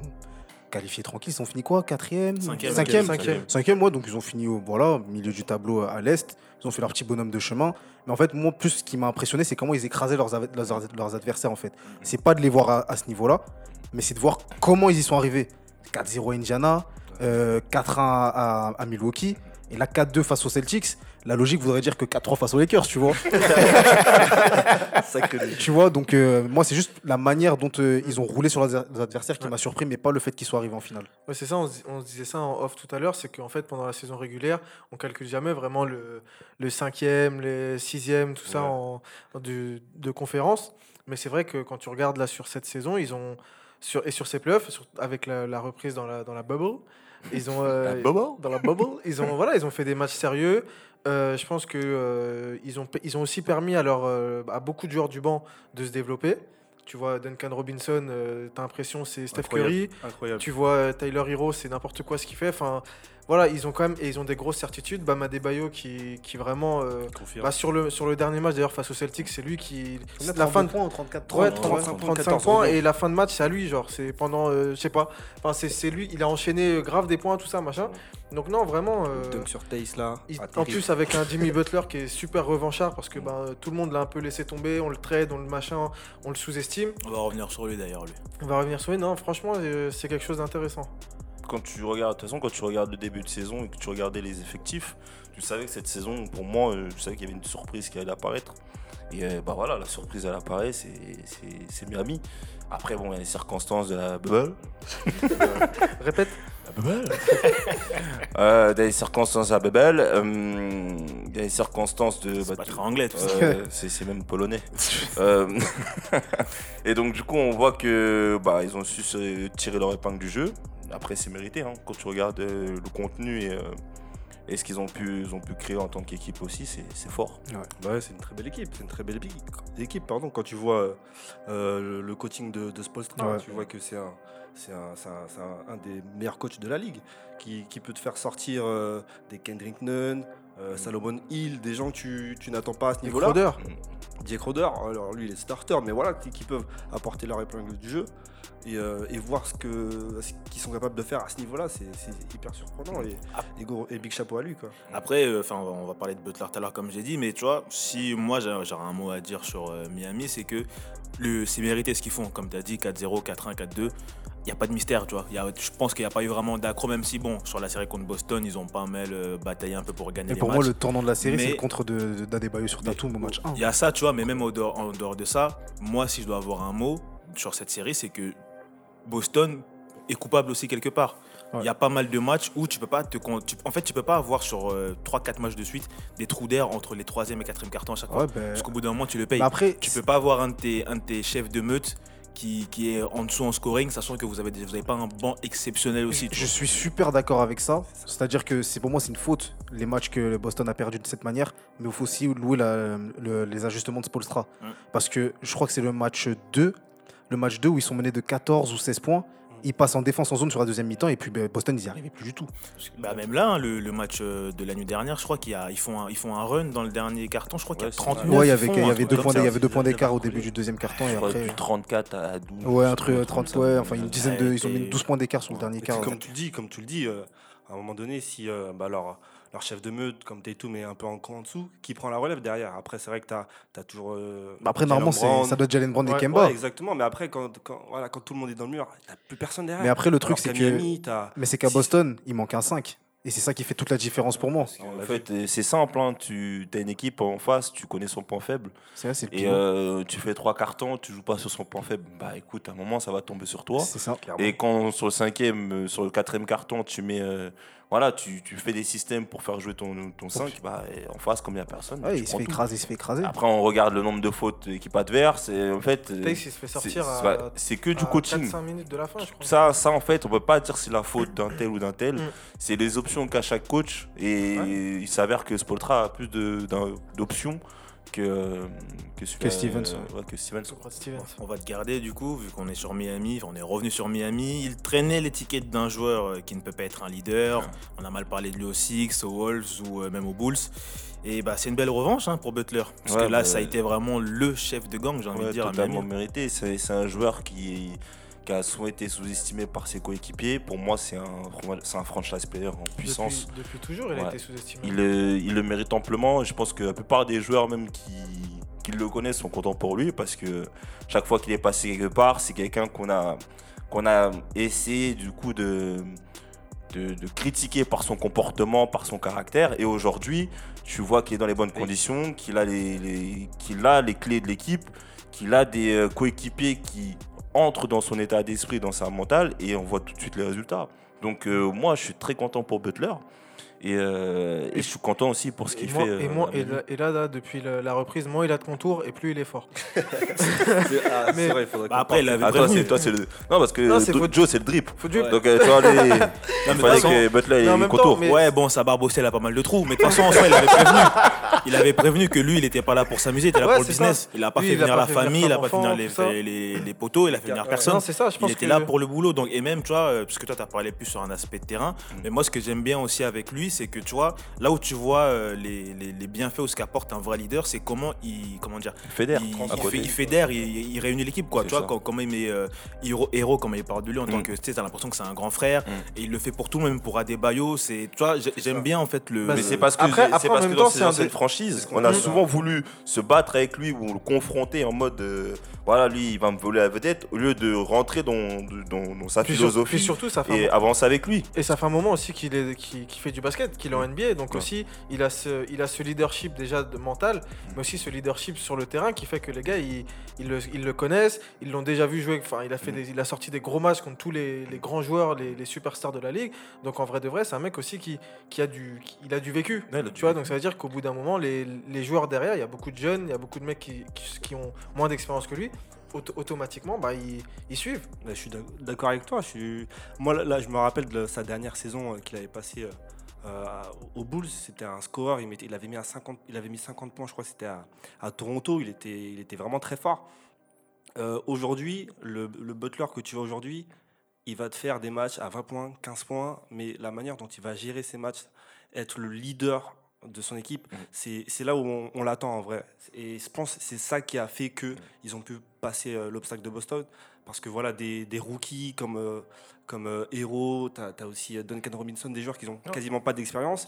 Speaker 2: qualifiés tranquilles. Ils ont fini quoi? Quatrième?
Speaker 1: Cinquième.
Speaker 2: Cinquième
Speaker 4: Cinquième.
Speaker 2: Cinquième, ouais. Donc, ils ont fini au voilà, milieu du tableau à l'Est. Ils ont fait leur petit bonhomme de chemin. Mais en fait, moi, plus ce qui m'a impressionné, c'est comment ils écrasaient leurs, ave- leurs, leurs adversaires, en fait. C'est pas de les voir à, à ce niveau-là, mais c'est de voir comment ils y sont arrivés. 4-0 à Indiana, euh, 4-1 à, à Milwaukee, et là 4-2 face aux Celtics. La logique voudrait dire que 4-3 face aux Lakers, tu vois. Tu vois, donc euh, moi, c'est juste la manière dont euh, ils ont roulé sur leurs adversaires qui m'a surpris, mais pas le fait qu'ils soient arrivés en finale.
Speaker 4: Ouais, c'est ça, on, se- on se disait ça en off tout à l'heure, c'est qu'en fait, pendant la saison régulière, on calcule jamais vraiment le, le cinquième, les sixièmes, tout ça en, en de, de conférence. Mais c'est vrai que quand tu regardes là sur cette saison, ils ont sur, et sur ces playoffs, sur- avec la, la reprise dans la, dans la bubble, ils ont euh, dans la bubble, ils ont voilà, ils ont fait des matchs sérieux. Euh, je pense que euh, ils ont ils ont aussi permis à leur à beaucoup de joueurs du banc de se développer. Tu vois Duncan Robinson, euh, t'as l'impression c'est Steph
Speaker 6: Incroyable.
Speaker 4: Curry.
Speaker 6: Incroyable.
Speaker 4: Tu vois Tyler Hero, c'est n'importe quoi ce qu'il fait. Enfin, voilà, ils ont quand même et ils ont des grosses certitudes. Bam Adebayo qui, qui vraiment euh, bah, sur le sur le dernier match d'ailleurs face aux Celtics, c'est lui qui
Speaker 2: La
Speaker 4: la fin de
Speaker 2: points ou 34
Speaker 4: Ouais,
Speaker 2: 30,
Speaker 4: 35, 35 points et la fin de match c'est à lui genre c'est pendant euh, je sais pas. Enfin c'est c'est lui il a enchaîné grave des points tout ça machin. Donc non vraiment euh,
Speaker 6: Dunk sur Tace là.
Speaker 4: il-
Speaker 6: Ah,
Speaker 4: en plus avec un Jimmy Butler qui est super revanchard parce que bah, tout le monde l'a un peu laissé tomber on le trade on le machin on le sous-estime.
Speaker 1: On va revenir sur lui d'ailleurs, lui.
Speaker 4: on va revenir sur lui. Non franchement euh, c'est quelque chose d'intéressant
Speaker 5: quand tu regardes, de toute façon, quand tu regardes le début de saison et que tu regardais les effectifs, tu savais que cette saison, pour moi, euh, je savais qu'il y avait une surprise qui allait apparaître. Et euh, bah voilà, la surprise elle apparaît, c'est c'est- c'est Miami. Après, bon, il y a les circonstances de la bubble.
Speaker 4: répète
Speaker 5: Euh, des circonstances de la bubble. euh, Il y a les circonstances de.
Speaker 1: C'est
Speaker 5: bah,
Speaker 1: pas
Speaker 5: tu-
Speaker 1: très anglais tout ça.
Speaker 5: Euh, c'est c'est même polonais. Et donc du coup on voit que bah, ils ont su se tirer leur épingle du jeu. Après c'est mérité hein. quand tu regardes euh, le contenu et, euh, et ce qu'ils ont pu, ils ont pu créer en tant qu'équipe aussi, c'est fort.
Speaker 6: Bah ouais, c'est une très belle équipe. C'est une très belle équipe. Pardon. Quand tu vois euh, le, coaching de, de Spoelstra,
Speaker 2: Ouais.
Speaker 6: tu vois que c'est un, c'est un, c'est un- c'est un- un des meilleurs coachs de la ligue qui, qui peut te faire sortir euh, des Kendrick Nunn, euh, Salomon Hill, des gens que tu, tu n'attends pas à ce niveau-là.
Speaker 4: Crowder
Speaker 6: Jake Roder, alors lui il est starter, mais voilà, qui, qui peuvent apporter leur épingle du jeu et, euh, et voir ce que ce qu'ils sont capables de faire à ce niveau-là, c'est hyper surprenant et, et, gros- et big chapeau à lui quoi.
Speaker 1: Après, euh, enfin, on va- on va parler de Butler tout à l'heure, comme j'ai dit, mais tu vois, si moi j'ai- j'aurais un mot à dire sur euh, Miami, c'est que le, c'est mérité ce qu'ils font. Comme tu as dit, 4-0, 4-1, 4-2. Il n'y a pas de mystère, tu vois. Il y a- je pense qu'il n'y a pas eu vraiment d'accro, même si, bon, sur la série contre Boston, ils ont pas mal euh, bataillé un peu pour gagner
Speaker 2: Et
Speaker 1: les
Speaker 2: pour
Speaker 1: matchs.
Speaker 2: moi, le tournant de la série, c'est le contre de- de- d'Adebayo sur Tatum au match 1.
Speaker 1: Il y a ça, tu vois, mais même au dehors, en dehors de ça, moi, si je dois avoir un mot sur cette série, c'est que Boston est coupable aussi quelque part. Il
Speaker 2: Ouais.
Speaker 1: y a pas mal de matchs où tu peux pas te tu- en fait tu peux pas avoir sur 3-4 matchs de suite des trous d'air entre les 3e et 4e cartons à chaque fois
Speaker 2: Ouais, ben,
Speaker 1: parce qu'au bout d'un moment tu le payes
Speaker 2: bah après,
Speaker 1: tu peux pas avoir un de tes, un de tes chefs de meute qui, qui est en dessous en scoring sachant que vous avez vous avez pas un banc exceptionnel aussi
Speaker 2: Je suis super d'accord avec ça. C'est-à-dire que c'est pour moi c'est une faute les matchs que Boston a perdu de cette manière, mais il faut aussi louer la- le- les ajustements de Spolstra. Parce que je crois que c'est le match 2, le match 2 où ils sont menés de 14 ou 16 points. Ils passent en défense en zone sur la deuxième mi-temps et puis ben, Boston ils n'y arrivaient plus du tout.
Speaker 1: Bah, même là hein, le, le match euh, de la nuit dernière je crois qu'ils font un, ils font un run dans le dernier carton je crois qu'il y
Speaker 5: Ouais,
Speaker 1: a
Speaker 5: c'est
Speaker 1: 39
Speaker 2: Ouais, il y
Speaker 1: ils
Speaker 2: avait,
Speaker 1: font
Speaker 2: il y
Speaker 1: un
Speaker 2: avait
Speaker 1: truc
Speaker 2: deux points,
Speaker 1: ça.
Speaker 2: il y avait deux
Speaker 6: ils
Speaker 2: points
Speaker 6: avaient
Speaker 2: d'écart au début du deuxième carton et
Speaker 5: Je crois
Speaker 2: après.
Speaker 5: du 34 à 12.
Speaker 2: Ouais, entre
Speaker 5: trouve,
Speaker 2: 30,
Speaker 5: ça.
Speaker 2: ouais, enfin une dizaine de.
Speaker 1: Ouais,
Speaker 2: Ils ont mis
Speaker 1: et-
Speaker 2: 12 points d'écart sur le dernier
Speaker 6: Et
Speaker 2: quart.
Speaker 6: comme tu le dis, comme tu le dis, euh, à un moment donné, si euh, bah, leur, leur chef de meute, comme Tatum est un peu en, en dessous, qui prend la relève derrière. Après, c'est vrai que tu as, toujours. euh,
Speaker 2: Bah après, normalement, ça doit être Jalen Brown et Kemba.
Speaker 6: Ouais, exactement. Mais après, quand, quand, voilà, quand tout le monde est dans le mur, t'as plus personne derrière.
Speaker 2: Mais après, le truc, c'est que. Mais c'est qu'à Boston, il manque un 5. Et c'est ça qui fait toute la différence pour moi.
Speaker 5: En fait, c'est simple. Hein. Tu as une équipe en face, tu connais son point faible.
Speaker 2: C'est vrai, c'est le
Speaker 5: Et euh, tu fais trois cartons, tu joues pas sur son point faible. Bah écoute, à un moment, ça va tomber sur toi.
Speaker 2: C'est ça.
Speaker 5: Et quand sur le cinquième, euh, sur le quatrième carton, tu mets, euh, voilà, tu, tu fais des systèmes pour faire jouer ton, ton 5, bah, et en face, comme il n'y a personne,
Speaker 2: Ouais, il se fait
Speaker 5: tout.
Speaker 2: écraser, il se fait écraser.
Speaker 5: Après, on regarde le nombre de fautes équipe adverse, et en fait, euh,
Speaker 4: Tace, il se fait
Speaker 5: c'est que du coaching.
Speaker 4: 4-5 minutes de la fin, je crois.
Speaker 5: Ça, ça, en fait, on peut pas dire c'est la faute d'un tel ou d'un tel.
Speaker 4: Mm.
Speaker 5: C'est les options qu'a chaque coach. Et il s'avère que Spoltra a plus de- d'options que, que, celui-
Speaker 2: Que Stevens,
Speaker 5: euh, ouais, que Stevens.
Speaker 4: Brad Stevens.
Speaker 1: On va te garder du coup, vu qu'on est sur Miami, on est revenu sur Miami. Il traînait l'étiquette d'un joueur euh, qui ne peut pas être un leader. On a mal parlé de lui aux Six, aux Wolves ou euh, même aux Bulls. Et bah c'est une belle revanche hein, pour Butler. Parce
Speaker 5: Ouais,
Speaker 1: que là,
Speaker 5: bah,
Speaker 1: ça a été vraiment le chef de gang, j'ai envie de dire, à
Speaker 5: totalement
Speaker 1: Miami.
Speaker 5: mérité. C'est c'est un joueur qui, qui a souvent été sous-estimé par ses coéquipiers. Pour moi, c'est un, c'est un franchise player en puissance.
Speaker 4: Depuis, depuis toujours, il a été sous-estimé.
Speaker 5: Il, le- il le mérite amplement. Je pense que la plupart des joueurs, même qui, qui le connaissent, sont contents pour lui parce que chaque fois qu'il est passé quelque part, c'est quelqu'un qu'on a, qu'on a essayé du coup de, de, de critiquer par son comportement, par son caractère. Et aujourd'hui, tu vois qu'il est dans les bonnes conditions, qu'il a les, les- qu'il a les clés de l'équipe, qu'il a des euh, coéquipiers qui entrent dans son état d'esprit, dans sa mentale, et on voit tout de suite les résultats. Donc euh, moi, je suis très content pour Butler. Et, euh, et je suis content aussi pour ce qu'il fait.
Speaker 4: et,
Speaker 5: euh,
Speaker 4: moi- et là, et là, là, depuis le- la reprise, moins il a de contours et plus il est fort.
Speaker 6: C'est ah,
Speaker 4: Mais-
Speaker 6: vrai, il faudrait
Speaker 1: Bah, après, il avait
Speaker 5: Ah, toi, c'est, toi, c'est le. Non, parce que
Speaker 4: Non,
Speaker 5: Joe, c'est le drip.
Speaker 4: Faut
Speaker 1: Ouais.
Speaker 5: Donc, euh, tu vois, lui, il fallait que Butler ait
Speaker 4: temps,
Speaker 5: contour.
Speaker 4: mais-
Speaker 1: Ouais, bon, sa barbe aussi, elle a pas mal de trous. Mais de toute façon, en soi, il avait prévenu. Il avait prévenu que lui, il était pas là pour s'amuser, il était là
Speaker 4: Ouais,
Speaker 1: pour le business.
Speaker 4: ça.
Speaker 1: Il a pas
Speaker 4: Lui,
Speaker 1: fait
Speaker 4: il
Speaker 1: venir la famille, il a pas fait venir les,
Speaker 4: ça.
Speaker 1: poteaux, il a fait venir personne.
Speaker 4: Non, c'est ça, je
Speaker 1: Il était
Speaker 4: que-
Speaker 1: là pour le boulot. Donc, et même, tu vois, euh, puisque toi, tu as parlé plus sur un aspect de terrain.
Speaker 4: Mm.
Speaker 1: Mais moi, ce que j'aime bien aussi avec lui, c'est que tu vois, là où tu vois euh, les, les, les bienfaits ou ce qu'apporte un vrai leader, c'est comment il, comment dire,
Speaker 5: Fédère,
Speaker 1: il,
Speaker 5: à
Speaker 1: il
Speaker 5: côté.
Speaker 1: fait- il fédère, il, il réunit l'équipe, quoi. Tu vois, quand- comment il met euh, héros, héros, comment il parle de lui en tant
Speaker 5: Mm.
Speaker 1: que, tu t'as l'impression que c'est un grand frère.
Speaker 5: Mm.
Speaker 1: Et il le fait pour tout, même pour Adebayo. C'est, tu vois, j'aime bien en fait le.
Speaker 5: Mais c'est parce que,
Speaker 4: Après- après, en
Speaker 5: que
Speaker 4: même
Speaker 5: dans
Speaker 4: temps,
Speaker 5: ces
Speaker 4: dé-
Speaker 5: franchises, on a souvent voulu se battre avec lui ou le confronter en mode euh, voilà, lui, il va me voler la vedette, au lieu de rentrer dans, dans, dans sa
Speaker 4: Puis, sur-
Speaker 5: philosophie
Speaker 4: puis surtout, ça fait, un
Speaker 5: et avancer avec lui.
Speaker 4: et ça fait un moment aussi qu'il est, qu'il, qu'il fait du basket, qu'il est en NBA. Donc
Speaker 5: Ouais.
Speaker 4: aussi, il a, ce, il a ce leadership déjà de mental, mais aussi ce leadership sur le terrain qui fait que les gars, ils, ils, le, ils le connaissent, ils l'ont déjà vu jouer. Enfin, il a, fait des- il a sorti des gros matchs contre tous les, les grands joueurs, les, les superstars de la ligue. Donc en vrai de vrai, c'est un mec aussi qui, qui a du, qui- il a du vécu.
Speaker 5: Ouais, a
Speaker 4: tu vois, donc ça veut dire qu'au bout d'un moment, les, les joueurs derrière, il y a beaucoup de jeunes, il y a beaucoup de mecs qui, qui, qui ont moins d'expérience que lui. Auto- automatiquement, bah, ils, ils suivent.
Speaker 6: Je suis d'ac- d'accord avec toi. Je suis... Moi, là, je me rappelle de sa dernière saison euh, qu'il avait passé euh, au Bulls. C'était un scoreur. Il, mettait- il avait mis à 50, il avait mis 50 points, je crois. que C'était à, à Toronto. Il était, il était vraiment très fort. Euh, aujourd'hui, le, le Butler que tu vois aujourd'hui, il va te faire des matchs à 20 points, 15 points, mais la manière dont il va gérer ses matchs, être le leader de son équipe, c'est c'est là où on, on l'attend en vrai. Et je pense que c'est ça qui a fait que ils ont pu passer euh, l'obstacle de Boston. Parce que voilà, des, des rookies comme, euh, comme euh, Hero, tu as, aussi euh, Duncan Robinson, des joueurs qui n'ont quasiment pas d'expérience.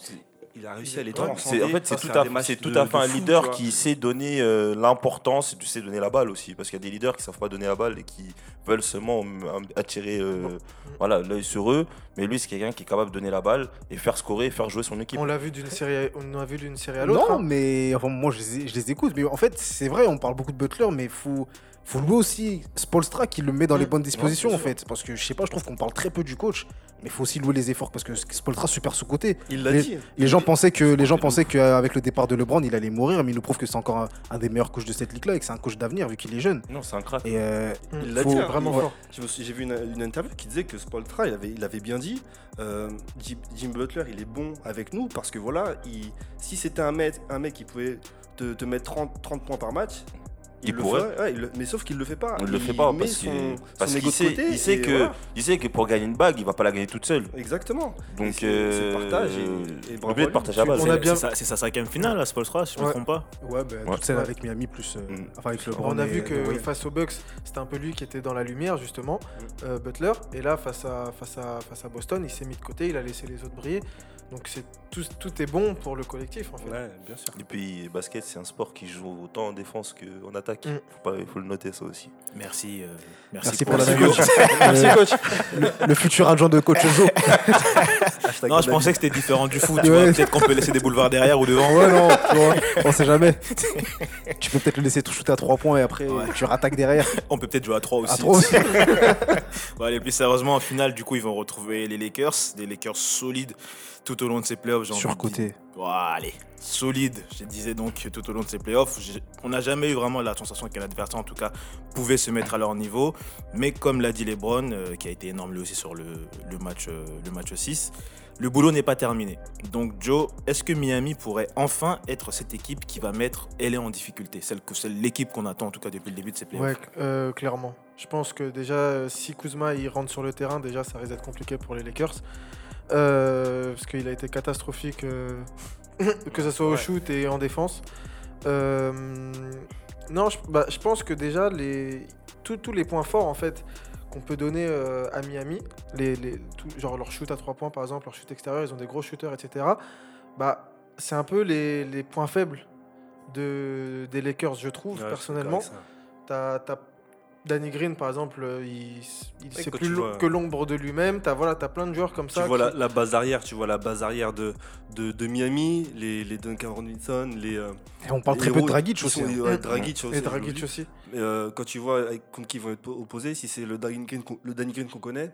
Speaker 6: Il a réussi à les transcender.
Speaker 5: En fait, c'est tout, à, tout fait un
Speaker 6: fou,
Speaker 5: leader qui sait donner euh, l'importance et tu sais donner la balle aussi. Parce qu'il y a des leaders qui savent pas donner la balle et qui veulent seulement euh, attirer euh, voilà, l'œil sur eux. Mais lui, c'est quelqu'un qui est capable de donner la balle et faire scorer et faire jouer son équipe.
Speaker 4: On l'a vu d'une série, à- on l'a vu d'une série à l'autre.
Speaker 2: Non,
Speaker 4: hein.
Speaker 2: mais enfin, moi je les, je les écoute. Mais en fait, c'est vrai, on parle beaucoup de Butler, mais il faut, faut louer aussi Spolstra qui le met dans les
Speaker 4: Mm.
Speaker 2: bonnes dispositions en fait. Parce que je sais pas, je trouve qu'on parle très peu du coach, mais il faut aussi louer les efforts parce que Spolstra super sous côté.
Speaker 6: Il l'a dit.
Speaker 2: Les gens pensaient que les gens pensaient qu'avec le départ de LeBron, il allait mourir, mais il nous prouve que c'est encore un, un des meilleurs coachs de cette ligue-là et que c'est un coach d'avenir vu qu'il est jeune.
Speaker 5: Non, c'est un crack.
Speaker 2: Et euh,
Speaker 6: Il l'a dit, hein,
Speaker 4: vraiment fort.
Speaker 6: J'ai vu une, une interview qui disait que Spoltra, il avait, il avait bien dit, euh, Jim, Jim Butler, il est bon avec nous parce que voilà, il, si c'était un mec, un mec qui pouvait te, te mettre 30, 30 points par match,
Speaker 5: Il
Speaker 6: le
Speaker 5: pourrait.
Speaker 6: ferait, ouais, il le- mais sauf qu'il le fait pas.
Speaker 5: On ne le fait pas parce
Speaker 6: son,
Speaker 5: parce qu'il sait,
Speaker 6: côté
Speaker 5: il sait que,
Speaker 6: voilà.
Speaker 5: il sait que pour gagner une bague, il va pas la gagner toute seule.
Speaker 6: Exactement.
Speaker 5: Donc,
Speaker 6: c'est-
Speaker 5: euh,
Speaker 6: c'est le partage et- et bravo
Speaker 5: de partager la
Speaker 4: bien-
Speaker 1: C'est sa- c'est sa cinquième finale, à Spolstra, si je ne me trompe pas.
Speaker 2: Ouais, bah,
Speaker 5: Ouais.
Speaker 2: toute celle
Speaker 4: Ouais.
Speaker 2: avec Miami plus. euh,
Speaker 5: Mm.
Speaker 2: Enfin, avec LeBron.
Speaker 4: On a vu que face aux Bucks, c'était un peu lui qui était dans la lumière justement, euh, Butler. Et là, face à, face, à, face à Boston, il s'est mis de côté, il a laissé les autres briller. Donc c'est tout, tout est bon pour le collectif en fait.
Speaker 6: Ouais, bien sûr.
Speaker 5: Et puis, basket, c'est un sport qui joue autant en défense qu'en attaque.
Speaker 4: Mm.
Speaker 5: Faut pas, il faut le noter ça aussi.
Speaker 1: Merci. euh,
Speaker 2: Merci
Speaker 1: pour
Speaker 2: pour
Speaker 1: la
Speaker 2: l'analyse.
Speaker 4: Merci coach.
Speaker 2: Le futur adjoint de coach Joe.
Speaker 1: Non, je pensais que c'était différent du foot.
Speaker 2: Ouais.
Speaker 1: Peut-être qu'on peut laisser des boulevards derrière ou devant.
Speaker 2: Ouais, non, tu vois, on sait jamais. tu peux peut-être le laisser tout shooter à 3 points et après
Speaker 1: Ouais.
Speaker 2: tu rattaques derrière.
Speaker 1: On peut peut-être jouer à 3 aussi.
Speaker 2: À 3 aussi.
Speaker 1: Bon, allez, plus sérieusement, en finale, du coup, ils vont retrouver les Lakers. Des Lakers solides tout au long de ces playoffs.
Speaker 2: Surcoté.
Speaker 1: allez, solide. Je disais donc tout au long de ces playoffs. On n'a jamais eu vraiment la sensation qu'un adversaire, en tout cas, pouvait se mettre à leur niveau. Mais comme l'a dit LeBron, euh, qui a été énorme lui aussi sur le, le match, euh, le match 6, le boulot n'est pas terminé. Donc, Joe, est-ce que Miami pourrait enfin être cette équipe qui va mettre LA en difficulté? Celle que- celle- L'équipe qu'on attend, en tout cas, depuis le début de ces playoffs
Speaker 4: Ouais, euh, clairement. Je pense que déjà, si Kuzma il rentre sur le terrain, déjà ça risque d'être compliqué pour les Lakers. Euh, parce qu'il a été catastrophique, euh, que ce soit au shoot et en défense. Euh, non, je, bah, je pense que déjà, les, tous- les points forts en fait qu'on peut donner à Miami, les, les- tout- genre leur shoot à 3 points par exemple, leur shoot extérieur, ils ont des gros shooters, etc. Bah, c'est un peu les, les points faibles de, des Lakers, je trouve,
Speaker 6: Ouais,
Speaker 4: personnellement. t'as Danny Green, par exemple, euh, il, il c'est plus
Speaker 6: tu vois-
Speaker 4: que l'ombre de lui-même. T'as, voilà, t'as plein de joueurs comme
Speaker 6: Tu
Speaker 4: ça.
Speaker 6: vois la,
Speaker 4: qui-
Speaker 6: la base arrière, tu vois la base arrière de, de, de Miami, les, les Duncan Robinson, les. euh,
Speaker 2: Et on parle
Speaker 6: les
Speaker 2: très peu de Dragic aussi.
Speaker 6: sont-
Speaker 2: hein.
Speaker 6: ouais,
Speaker 4: Mm.
Speaker 6: Dragic aussi.
Speaker 4: Et Dragic aussi.
Speaker 6: Mais, euh, quand tu vois avec- contre qui ils vont être opposés, si c'est le Danny Green, qu'on- le Danny Green qu'on connaît,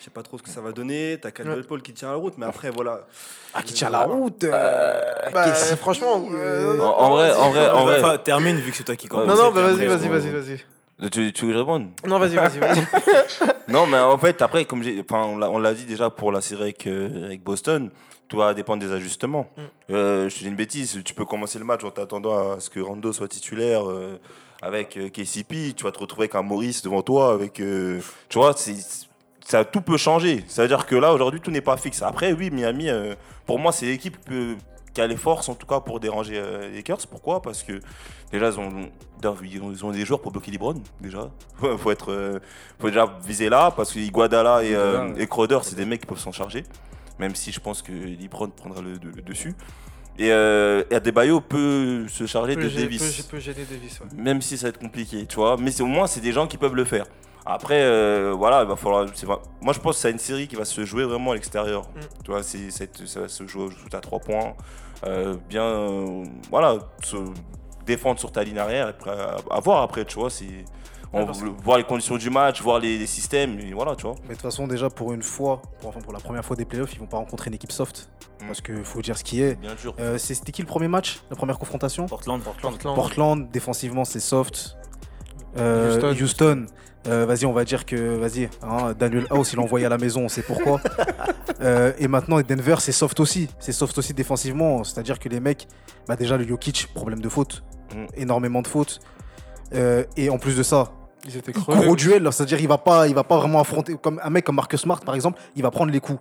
Speaker 6: je sais pas trop ce que ça va donner. T'as Caldwell
Speaker 4: Ouais.
Speaker 6: Paul qui tient la route, mais après voilà.
Speaker 2: Ah, qui tient la route. euh,
Speaker 4: Bah, franchement, euh,
Speaker 5: En, en vrai, en vrai, en vrai.
Speaker 1: Enfin, termine vu que c'est toi qui commence.
Speaker 4: non, non, bah, vas-y, vas-y, vas-y, vas-y.
Speaker 5: Tu, tu veux que je réponde
Speaker 4: Non, vas-y, vas-y, vas-y.
Speaker 5: Non, mais en fait, après, comme on l'a, dit déjà pour la série avec, euh, avec Boston, tout va dépendre des ajustements.
Speaker 4: Mm.
Speaker 5: Euh, je te dis une bêtise, tu peux commencer le match en t'attendant à ce que Rando soit titulaire euh, avec euh, KCP, tu vas te retrouver avec un Maurice devant toi, avec, tu vois, ça tout peut changer. Ça veut dire que là, aujourd'hui, tout n'est pas fixe. Après, oui, Miami, pour moi, c'est l'équipe que- qui a les forces, en tout cas, pour déranger euh, les Lakers. Pourquoi? Parce que déjà, ils ont, ils des joueurs pour bloquer LeBron, déjà. faut être, euh, faut déjà viser là, parce que Iguadala et, euh, et Crowder, c'est des mecs qui peuvent s'en charger. Même si je pense que LeBron prendra le, le- le dessus. Et, euh, Adebayo peut se charger
Speaker 4: Peut
Speaker 5: de Davis
Speaker 4: peut- peut gêner Davis, ouais.
Speaker 5: même si ça va être compliqué, tu vois. Mais au moins, c'est des gens qui peuvent le faire. Après, euh, voilà, il va falloir. Moi, je pense que c'est une série qui va se jouer vraiment à l'extérieur.
Speaker 4: Mm.
Speaker 5: Tu vois, ça va se jouer à 3 points. Euh, bien, euh, voilà, se défendre sur ta ligne arrière. Et après, à, à voir après, tu vois. C'est, on,
Speaker 4: Ouais, que-
Speaker 5: voir les conditions du match, voir les, les systèmes, et voilà, tu vois.
Speaker 2: Mais de toute façon, déjà pour une fois, pour, enfin, pour la première fois des playoffs, ils vont pas rencontrer une équipe soft.
Speaker 5: Mm.
Speaker 2: Parce qu'il faut dire ce qui est.
Speaker 5: Bien sûr.
Speaker 2: Euh, C'était qui le premier match La première confrontation?
Speaker 1: Portland, Portland.
Speaker 4: Portland.
Speaker 2: Portland, défensivement, c'est soft. Euh,
Speaker 4: Houston.
Speaker 2: Houston, euh, vas-y, on va dire que, vas-y, hein, Daniel House, il l'a envoyé à la maison, on sait pourquoi. Euh, et maintenant, Denver, c'est soft aussi. C'est soft aussi défensivement. C'est-à-dire que les mecs, bah déjà, le Jokic, problème de faute.
Speaker 5: Mm.
Speaker 2: Énormément de fautes. Euh, et en plus de ça,
Speaker 4: Ils étaient creux.
Speaker 2: gros duel, c'est-à-dire il va pas, il va pas vraiment affronter comme un mec comme Marcus Smart par exemple, il va prendre les coups.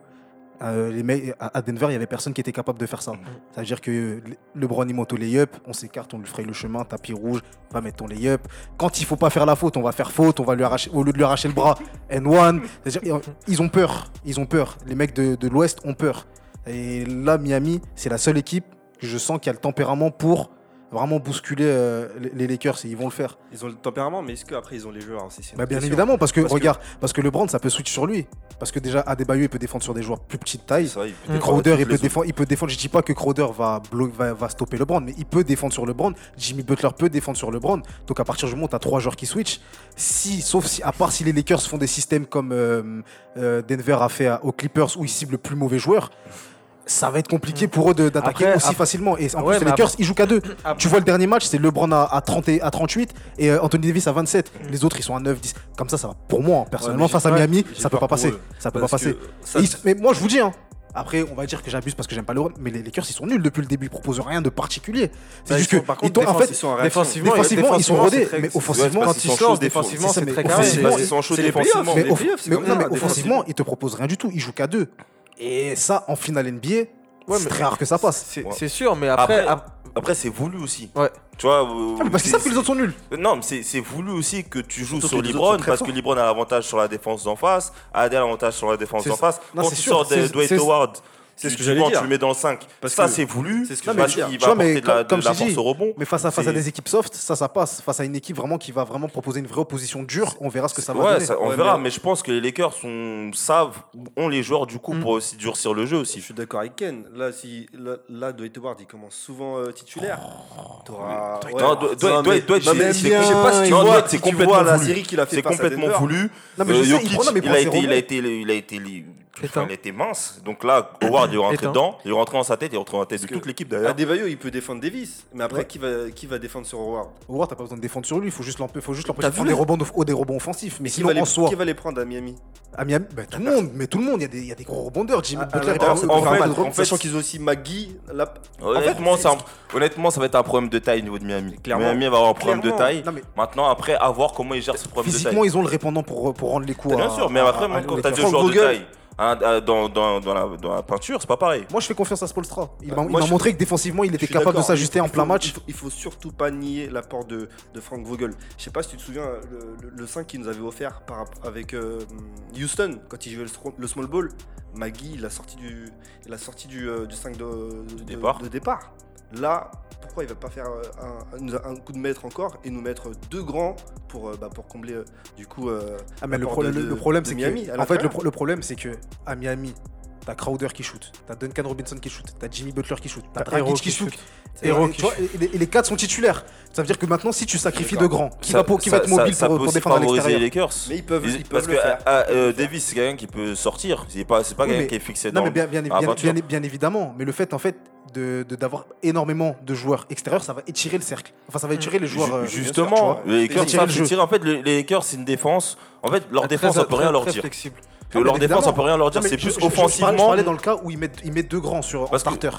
Speaker 2: Euh, les mecs, à Denver, il y avait personne qui était capable de faire ça. Ça veut dire que le- LeBron il monte au lay-up, on s'écarte, on lui fraye le chemin, tapis rouge, va mettre ton lay-up. Quand il faut pas faire la faute, on va faire faute, on va lui arracher, au lieu de lui arracher le bras, N1. C'est-à-dire ils ont peur, ils ont peur. Les mecs de, de l'Ouest ont peur. Et là, Miami, c'est la seule équipe que je sens qui a le tempérament pour vraiment bousculer euh, les- Lakers et ils vont le faire.
Speaker 6: Ils ont le tempérament, mais est-ce qu'après ils ont les joueurs une
Speaker 2: Bah, bien évidemment, parce que
Speaker 6: Parce que-
Speaker 2: regarde, parce que LeBron ça peut switch sur lui. Parce que déjà Adebayo il peut défendre sur des joueurs plus petite taille.
Speaker 5: C'est vrai, il peut défendre
Speaker 2: Crowder il peut, défendre, il peut défendre. Je dis pas que Crowder va, va, va stopper LeBron, mais il peut défendre sur LeBron. Jimmy Butler peut défendre sur LeBron. Donc à partir du moment où tu as trois joueurs qui switch, si, sauf si, à part si les Lakers font des systèmes comme euh, euh, Denver a fait à- aux Clippers où ils ciblent le plus mauvais joueur, ça va être compliqué pour eux d'attaquer aussi facilement. Et en plus, les Lakers, ils jouent qu'à deux. Tu vois le dernier match, c'est LeBron à, 30 et, à 38 et euh, Anthony Davis à 27. Les autres, ils sont à 9, 10. Comme ça, ça va. Pour moi, hein,
Speaker 6: personnellement,
Speaker 2: face à Miami, ça peut pas passer. Ça peut pas passer. Mais moi, je vous dis, hein, après, on va dire que j'abuse parce que j'aime pas LeBron, mais les Lakers ils sont nuls depuis le début, ils proposent rien de particulier. C'est juste que
Speaker 4: par contre,
Speaker 2: ils en fait,
Speaker 6: ils sont
Speaker 4: défensivement,
Speaker 2: défensivement, ils sont rodés, mais offensivement,
Speaker 4: ils
Speaker 2: sortent,
Speaker 4: défensivement,
Speaker 2: c'est
Speaker 4: très carré.
Speaker 5: Ils sont chauds défensivement,
Speaker 2: mais offensivement, ils te proposent rien du tout. Ils jouent qu'à deux. Et ça, en finale NBA, c'est très rare que ça passe.
Speaker 4: C'est sûr, mais après.
Speaker 5: Après, c'est voulu aussi.
Speaker 4: Ouais.
Speaker 5: Tu vois. Euh,
Speaker 2: ah, parce que
Speaker 5: c'est
Speaker 2: ça que les autres sont nuls.
Speaker 5: Euh, non, mais c'est voulu aussi que tu joues sur
Speaker 6: LeBron
Speaker 5: parce que LeBron a l'avantage sur la défense d'en face, Adel a l'avantage sur la défense d'en face. Quand tu sors de Dwight Howard
Speaker 6: c'est ce que j'allais dire.
Speaker 5: Tu le mets dans le 5.
Speaker 6: Parce
Speaker 5: ça, c'est voulu.
Speaker 6: C'est ce que non,
Speaker 5: mais,
Speaker 2: Il
Speaker 5: va
Speaker 2: vois, mais,
Speaker 5: de la,
Speaker 2: comme
Speaker 5: de la force
Speaker 2: dis,
Speaker 5: au rebond.
Speaker 2: Mais face à, face à des équipes soft, ça, ça passe. Face à une équipe vraiment qui va vraiment proposer une vraie opposition dure, on verra ce que ça va donner.
Speaker 5: Ça, on verra.
Speaker 6: Mais...
Speaker 5: je pense que les Lakers sont, savent, ont les joueurs du coup
Speaker 2: mm.
Speaker 5: pour aussi durcir le jeu aussi.
Speaker 6: Je suis d'accord avec Ken. Là, si, là, là Dwight Howard, il commence souvent euh, titulaire. T'auras.
Speaker 5: Dwight, Dwight,
Speaker 6: je sais pas si tu vois,
Speaker 5: c'est complètement
Speaker 6: la série qu'il a fait.
Speaker 5: C'est complètement voulu.
Speaker 2: Il
Speaker 5: a été Enfin, elle mince. Donc là, Howard il est rentré dedans, il est rentré dans sa tête, il est rentré dans la tête de toute l'équipe d'ailleurs.
Speaker 6: Adebayo, il peut défendre Davis, mais après, qui, va, qui va défendre sur Howard?
Speaker 2: Howard, t'as pas besoin de défendre sur lui, il faut juste l'empêcher de prendre
Speaker 6: oh,
Speaker 2: des rebonds, offensifs. Mais,
Speaker 6: qui,
Speaker 2: sinon,
Speaker 6: va les, qui va les prendre à Miami?
Speaker 2: À Miami bah, Tout le monde, mais tout le monde, il y, a des, y a des gros rebondeurs. Jimmy
Speaker 6: ah,
Speaker 2: Butler, est
Speaker 6: en,
Speaker 5: fait, en, fait,
Speaker 6: sachant qu'ils ont aussi Maggie. La...
Speaker 5: Honnêtement, ça, honnêtement, ça va être un problème de taille au niveau de Miami.
Speaker 6: Clairement,
Speaker 5: Miami va avoir un problème de taille. Maintenant, après, à voir comment ils gèrent ce problème de taille.
Speaker 2: Physiquement, ils ont le répondant pour rendre les coups.
Speaker 5: Bien sûr, mais après, quand t'as deux joueurs de taille. Ah, ah, dans, la, peinture, c'est pas pareil.
Speaker 2: Moi, je fais confiance à Spolstra. Il m'a montré que défensivement, il était capable de s'ajuster en plein match.
Speaker 6: Il faut, faut, surtout pas nier l'apport de, de Frank Vogel. Je sais pas si tu te souviens, le, 5 qu'il nous avait offert avec euh, Houston, quand il jouait le, small ball, Magui, il a sorti du, il a sorti du, euh, 5. De
Speaker 5: départ.
Speaker 6: Là, pourquoi il ne va pas faire euh, un, coup de maître encore et nous mettre deux grands pour, euh, bah, combler euh, du coup
Speaker 2: ah, mais le, le, problème c'est que, en fait le, problème c'est que à Miami t'as Crowder qui shoot, t'as Duncan Robinson qui shoot, t'as Jimmy Butler qui shoot, t'as Dragic qui shoot. Et, les, quatre sont titulaires. Ça veut dire que maintenant, si tu sacrifies deux grands, qui, va, pour, qui va être mobile pour, défendre l'extérieur.
Speaker 6: Mais ils peuvent, le faire.
Speaker 5: Davis, c'est quelqu'un qui peut sortir. C'est pas, pas quelqu'un qui est fixé.
Speaker 2: Non,
Speaker 5: dans
Speaker 2: mais bien, bien, bien, évidemment. Mais le fait, en fait, d'avoir de, de, énormément de joueurs extérieurs, ça va étirer le cercle. Enfin, ça va étirer les joueurs. Euh,
Speaker 5: justement, les Lakers. En fait, les, Lakers, c'est une défense. En fait, leur
Speaker 4: ah,
Speaker 5: défense, on peut rien leur dire. Leur défense, on peut rien leur dire. C'est plus offensivement.
Speaker 2: Je dans le cas où ils mettent, ils mettent deux grands sur en starter.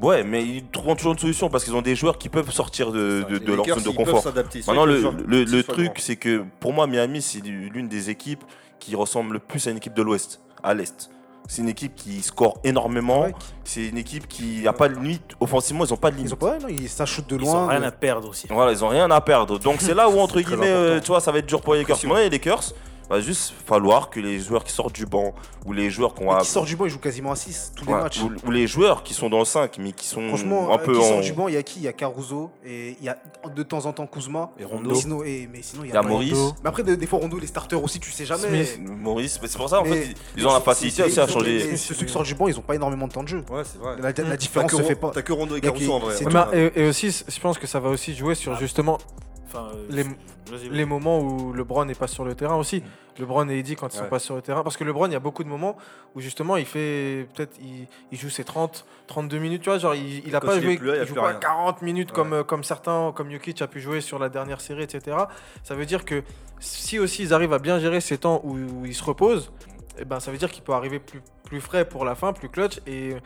Speaker 5: Ouais, mais ils trouveront toujours une solution parce qu'ils ont des joueurs qui peuvent sortir de, de, leur zone de confort. Maintenant, le, le, le truc, c'est que pour moi, Miami, c'est l'une des équipes qui ressemble le plus à une équipe de l'Ouest, à l'Est. C'est une équipe qui score énormément. C'est une équipe qui n'a pas de limite. Offensivement, ils n'ont pas de limite.
Speaker 2: Ils ont pas, ils, de
Speaker 1: loin. Ils
Speaker 2: n'ont
Speaker 1: rien
Speaker 2: euh.
Speaker 1: à perdre aussi.
Speaker 5: Voilà, ils n'ont rien à perdre. Donc c'est là où, entre guillemets, euh, tu vois, ça va être dur pour les Lakers. Mais les Lakers, va juste falloir que les joueurs qui sortent du banc ou les joueurs
Speaker 2: qu'on
Speaker 5: a.
Speaker 2: Qui sortent du banc, ils jouent quasiment à tous les matchs.
Speaker 5: Ou, les joueurs qui sont dans le 5, mais qui sont
Speaker 2: Franchement,
Speaker 5: un
Speaker 2: euh,
Speaker 5: peu en...
Speaker 2: du banc, il y a qui? Il y a Caruso, et il y a de temps en temps Kuzma.
Speaker 1: Et Rondo.
Speaker 2: Et, mais sinon, il y
Speaker 5: a,
Speaker 2: y
Speaker 5: Maurice.
Speaker 2: Mais après, des, fois, Rondo, les starters aussi, tu sais jamais.
Speaker 4: Smith,
Speaker 5: Maurice, mais c'est pour ça, en fait, ils, ont la facilité aussi à changer.
Speaker 2: Ceux qui sortent du banc, ils n'ont pas énormément de temps de jeu.
Speaker 6: Ouais, c'est vrai.
Speaker 2: La, la
Speaker 6: mmh.
Speaker 2: différence se fait pas.
Speaker 6: T'as que Rondo et Caruso en vrai.
Speaker 4: Et aussi, je pense que ça va aussi jouer sur justement les, moments où LeBron n'est pas sur le terrain aussi. LeBron et Eddie, quand ils ne
Speaker 6: sont
Speaker 4: pas sur le terrain. Parce que LeBron, il y a beaucoup de moments où justement, il fait. Peut-être, il, joue ses 30, 32 minutes. Tu vois, il
Speaker 6: n'a
Speaker 4: pas joué. Joue pas 40 minutes euh, comme, certains, comme Jokic a pu jouer sur la dernière série, etc. Ça veut dire que si aussi ils arrivent à bien gérer ces temps où, ils se reposent, eh ben, ça veut dire qu'il peut arriver plus, plus frais pour la fin, plus clutch. Et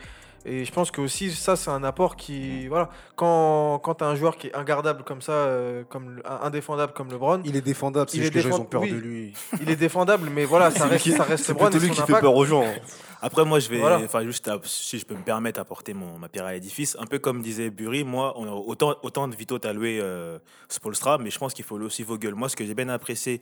Speaker 4: et je pense que aussi ça c'est un apport qui voilà quand quand as un joueur qui est ingardable comme ça euh, comme indéfendable comme LeBron
Speaker 2: il est défendable c'est juste défend... les gens ont peur de lui.
Speaker 4: il est défendable mais voilà ça reste ça reste LeBron c'est
Speaker 6: lui qui fait peur aux gens hein.
Speaker 1: après moi je vais enfin juste à, si je peux me permettre apporter mon ma pierre à l'édifice un peu comme disait Burry moi on, autant autant de Vito t'a loué euh, Spolstra mais je pense qu'il faut aussi Vogel moi ce que j'ai bien apprécié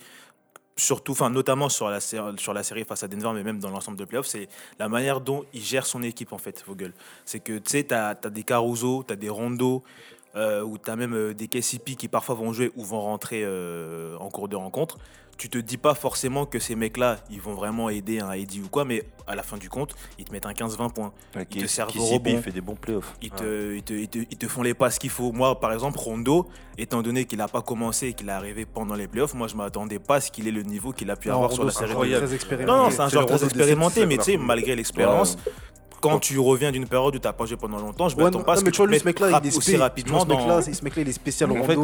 Speaker 1: surtout, notamment sur la, série face à Denver, mais même dans l'ensemble de playoffs, c'est la manière dont il gère son équipe, en fait, Vogel. C'est que, tu sais, tu as, des Caruso, tu des Rondo, euh, ou tu as même euh, des KCP qui parfois vont jouer ou vont rentrer euh, en cours de rencontre tu te dis pas forcément que ces mecs-là, ils vont vraiment aider un Eddy ou quoi, mais à la fin du compte, ils te mettent un 15-20 points. Ils te servent au rebond.
Speaker 5: fait des bons playoffs.
Speaker 1: Ils, te, ils, te, ils, te, font les passes qu'il faut. Moi, par exemple, Rondo, étant donné qu'il n'a pas commencé et qu'il est arrivé pendant les playoffs, moi, je m'attendais pas à ce qu'il ait le niveau qu'il a pu avoir sur la série. Non, non, c'est un joueur très expérimenté, mais tu sais, malgré l'expérience quand tu reviens d'une période où t'as pas joué pendant longtemps, je m'attends
Speaker 2: ouais,
Speaker 1: pas à ce que
Speaker 2: tu vois, ce
Speaker 1: mec
Speaker 2: là, il est
Speaker 1: aussi rapidement
Speaker 2: ce mec là, il est spécial
Speaker 5: en fait,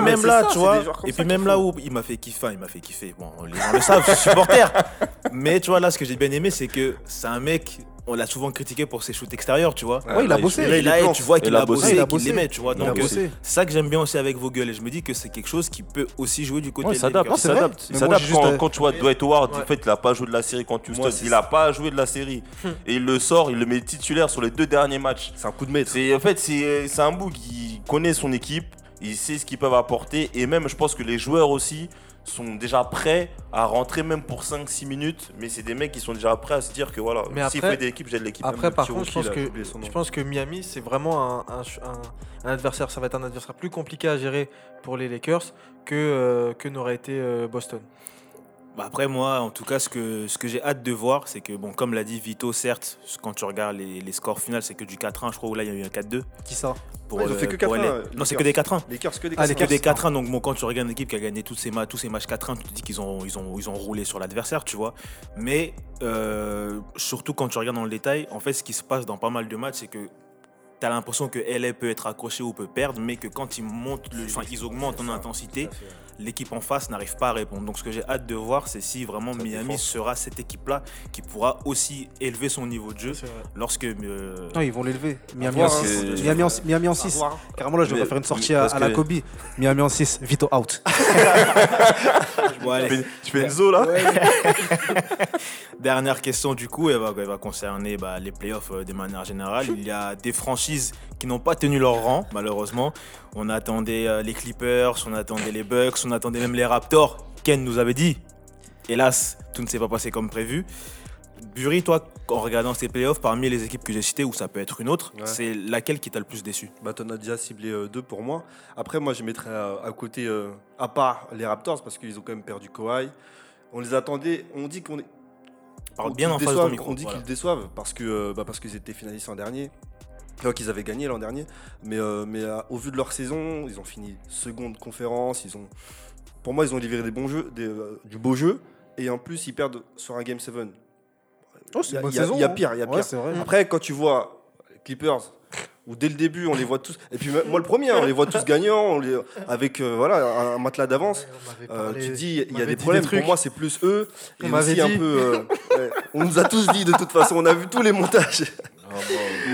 Speaker 1: même là, tu vois. Et puis même là où il m'a fait kiffer, il m'a fait kiffer. Bon, les gens le savent, je suis supporter. Mais tu vois là ce que j'ai bien aimé, c'est que c'est un mec on l'a souvent critiqué pour ses shoots extérieurs, tu vois.
Speaker 2: Ouais, il a bossé.
Speaker 6: Il
Speaker 1: tu vois qu'il
Speaker 5: Il a
Speaker 1: a bossé,
Speaker 5: bossé.
Speaker 1: et qu'il les met, tu vois.
Speaker 2: Il a
Speaker 1: Donc,
Speaker 2: bossé.
Speaker 1: c'est ça que j'aime bien aussi avec Vogel. Et je me dis que c'est quelque chose qui peut aussi jouer du côté
Speaker 5: Ouais, s'adapte, il
Speaker 2: c'est vrai.
Speaker 5: s'adapte. Il s'adapte quand, quand tu vois Dwight Howard,
Speaker 4: Ouais.
Speaker 5: en fait, il a pas joué de la série contre Houston.
Speaker 6: Moi, c'est
Speaker 5: il a pas joué de la série. Et il le sort, il le met titulaire sur les deux derniers matchs.
Speaker 6: C'est un coup de maître.
Speaker 5: C'est en fait c'est c'est un bout qui connaît son équipe, il sait ce qu'ils peuvent apporter et même je pense que les joueurs aussi sont déjà prêts à rentrer même pour 5-6 minutes, mais c'est des mecs qui sont déjà prêts à se dire que voilà,
Speaker 4: Mais
Speaker 5: s'il faut aider l'équipe, j'aide l'équipe.
Speaker 4: Après, par contre, je pense,
Speaker 6: j'ai
Speaker 4: que, je pense que Miami, c'est vraiment un, un- un- un adversaire. Ça va être un adversaire plus compliqué à gérer pour les Lakers que, euh, que n'aurait été euh, Boston.
Speaker 1: Bah après moi, en tout cas, ce que, ce que j'ai hâte de voir, c'est que, bon, comme l'a dit Vito, certes, quand tu regardes les, les scores finaux, c'est que du 4-1, je crois, où là, il y a eu un 4-2.
Speaker 2: Qui ça
Speaker 1: Pour,
Speaker 6: Ouais, ils ont
Speaker 1: euh,
Speaker 6: fait que
Speaker 1: pour
Speaker 6: 4-1,
Speaker 1: LA.
Speaker 6: euh,
Speaker 1: Non, c'est que des 4-1.
Speaker 6: Les Lakers, que des
Speaker 2: Ah, les
Speaker 1: C'est
Speaker 6: Lakers.
Speaker 1: que des 4-1, donc bon, quand tu regardes une équipe qui a gagné tous ses, ma- tous ses matchs 4-1, tu te dis qu'ils ont, ils ont, ils ont roulé sur l'adversaire, tu vois. Mais euh, surtout quand tu regardes dans le détail, en fait, ce qui se passe dans pas mal de matchs, c'est que tu as l'impression que LA peut être accroché ou peut perdre, mais que quand ils, montent le, enfin, ils augmentent en intensité, l'équipe en face n'arrive pas à répondre. Donc ce que j'ai hâte de voir, c'est si vraiment Miami
Speaker 6: défense.
Speaker 1: sera cette équipe-là qui pourra aussi élever son niveau de jeu lorsque... euh,
Speaker 2: Non, ils vont l'élever. Miami,
Speaker 6: voir,
Speaker 2: en
Speaker 6: hein.
Speaker 2: 6.
Speaker 5: C'est-
Speaker 2: Miami, en, Miami en 6.
Speaker 6: voir.
Speaker 2: Carrément, là, je devrais faire une sortie à, la
Speaker 5: que-
Speaker 2: Kobe. Miami en 6. Vito out.
Speaker 1: bon, allez.
Speaker 5: Tu fais, tu fais une zo là
Speaker 1: Dernière question du coup, elle va, elle va concerner bah, les playoffs euh, de manière générale. Il y a des franchises qui n'ont pas tenu leur rang, malheureusement. On attendait euh, les Clippers, on attendait les Bucks, on attendait même les Raptors. Ken nous avait dit. Hélas, tout ne s'est pas passé comme prévu. Bury, toi, en regardant ces playoffs, parmi les équipes que j'ai citées, ou ça peut être une autre,
Speaker 6: Ouais.
Speaker 1: c'est laquelle qui t'a le plus déçu?
Speaker 6: Bah, t'en as déjà ciblé euh, deux pour moi. Après, moi, je mettrais à, à côté, euh, à part les Raptors, parce qu'ils ont quand même perdu Kawhi. On les attendait, on dit qu'on est.
Speaker 1: Parle bien en face de micro.
Speaker 6: On dit
Speaker 1: voilà.
Speaker 6: qu'ils déçoivent parce que euh, bah, parce qu'ils étaient finalistes l'an dernier. Qu'ils avaient gagné l'an dernier. Mais, euh, mais euh, au vu de leur saison, ils ont fini seconde conférence. Ils ont, pour moi, ils ont livré des bons jeux, des, euh, du beau jeu. Et en plus, ils perdent sur un Game 7.
Speaker 2: Oh,
Speaker 6: Il y a- il y a- il y a pire, il y a
Speaker 2: Ouais,
Speaker 6: pire.
Speaker 2: c'est vrai.
Speaker 6: Après, quand tu vois Clippers, où dès le début, on les voit tous. Et puis, moi, le premier, hein, on les voit tous gagnants, on les- avec euh, voilà, un, un matelas d'avance.
Speaker 4: On
Speaker 6: Euh,
Speaker 4: parlé-
Speaker 6: tu te dis, il
Speaker 4: on
Speaker 6: y a des problèmes. Pour moi, c'est plus eux.
Speaker 4: On
Speaker 6: Et
Speaker 4: m'avait
Speaker 6: aussi un
Speaker 4: dit.
Speaker 6: peu. euh, ouais, on nous a tous dit de toute façon, on a vu tous les montages.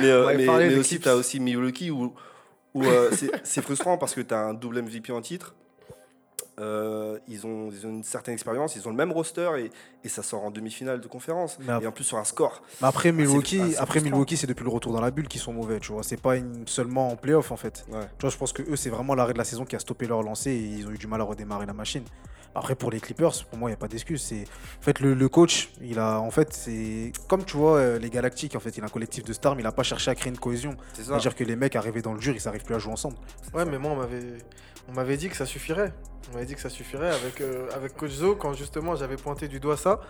Speaker 6: mais euh, mais, aussi, tu as aussi Milwaukee où, où euh, c'est- c'est frustrant parce que tu as un double MVP en titre. Euh, ils, ont, ils ont une certaine expérience, ils ont le même roster et, et ça sort en demi-finale de conférence.
Speaker 2: Mais après-
Speaker 6: Et en plus sur un score.
Speaker 2: Mais après, Milwaukee,
Speaker 6: c'est
Speaker 2: après. Milwaukee, c'est depuis le retour dans la bulle qu'ils sont mauvais, tu vois. C'est pas une- seulement en playoff, en fait.
Speaker 6: Ouais.
Speaker 2: Tu vois, je pense que eux, c'est vraiment l'arrêt de la saison qui a stoppé leur lancée et ils ont eu du mal à redémarrer la machine. Après, pour les Clippers, pour moi, il n'y a pas d'excuse. C'est en fait le, le coach, il a en fait c'est comme tu vois euh, les Galactiques. En fait, il a un collectif de stars, mais il n'a pas cherché à créer une cohésion. C'est-à-dire que les mecs arrivés dans le dur, ils n'arrivent plus à jouer ensemble.
Speaker 4: Ouais, mais moi, on m'avait, on m'avait dit que ça suffirait. On m'avait dit que ça suffirait avec, euh, avec Coach Zo, quand justement j'avais pointé du doigt ça.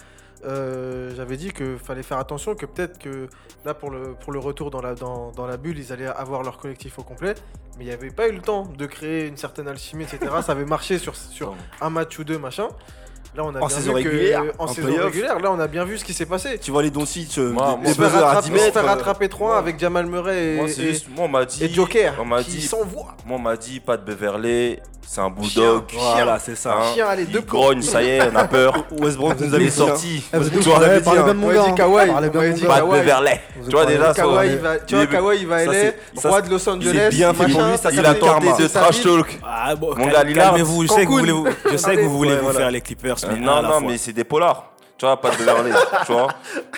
Speaker 4: euh, j'avais dit qu'il fallait faire attention, que peut-être que là, pour le, pour le retour dans la, dans, dans la bulle, ils allaient avoir leur collectif au complet. Mais il n'y avait pas eu le temps de créer une certaine alchimie, etc. ça avait marché sur, sur un match ou deux, machin. Là, on a
Speaker 6: En
Speaker 4: bien
Speaker 6: saison
Speaker 4: vu que-
Speaker 6: régulière,
Speaker 4: en
Speaker 6: en
Speaker 4: saison régulière, là, on a bien vu ce qui s'est passé.
Speaker 6: Tu vois les Doncic, euh,
Speaker 5: Moi,
Speaker 4: fait
Speaker 6: buzzers à
Speaker 4: rattraper,
Speaker 6: 10
Speaker 4: on se
Speaker 6: mètres.
Speaker 4: fait
Speaker 6: euh,
Speaker 4: rattraper 3 avec Jamal Murray et,
Speaker 5: Moi, c'est
Speaker 4: et-
Speaker 5: juste- moi, on m'a dit.
Speaker 4: et Joker,
Speaker 5: on m'a
Speaker 4: qui
Speaker 5: dit-
Speaker 4: s'envoie.
Speaker 5: Moi, on m'a dit, pas de Beverley, c'est un bulldog.
Speaker 6: Voilà, c'est ça.
Speaker 5: Hein,
Speaker 4: Chien, allez,
Speaker 5: il
Speaker 4: deux
Speaker 5: grogne, ça y est, on a peur.
Speaker 6: Westbrook nous avait
Speaker 5: sorti.
Speaker 6: Dit,
Speaker 2: parlez
Speaker 6: hein.
Speaker 5: Pas de. Beverley. Tu vois, déjà, ça,
Speaker 4: tu vois, Kawhi, il va
Speaker 6: ça,
Speaker 4: aller, roi
Speaker 6: c'est-
Speaker 4: de Los
Speaker 6: il est
Speaker 4: Angeles,
Speaker 6: bien fait pour lui, ça,
Speaker 5: Il
Speaker 6: c'est
Speaker 5: a tenté de trash talk.
Speaker 1: Ah
Speaker 5: Mon gars, Lillard,
Speaker 1: calmez-vous. Je sais que vous voulez, vous- je sais que vous voulez
Speaker 6: Ouais,
Speaker 1: vous
Speaker 6: voilà.
Speaker 1: faire les Clippers, mais
Speaker 5: Euh,
Speaker 1: un à
Speaker 5: non,
Speaker 1: la
Speaker 5: non,
Speaker 1: fois.
Speaker 5: mais c'est des polars. Tu vois, pas de Beverley. tu vois.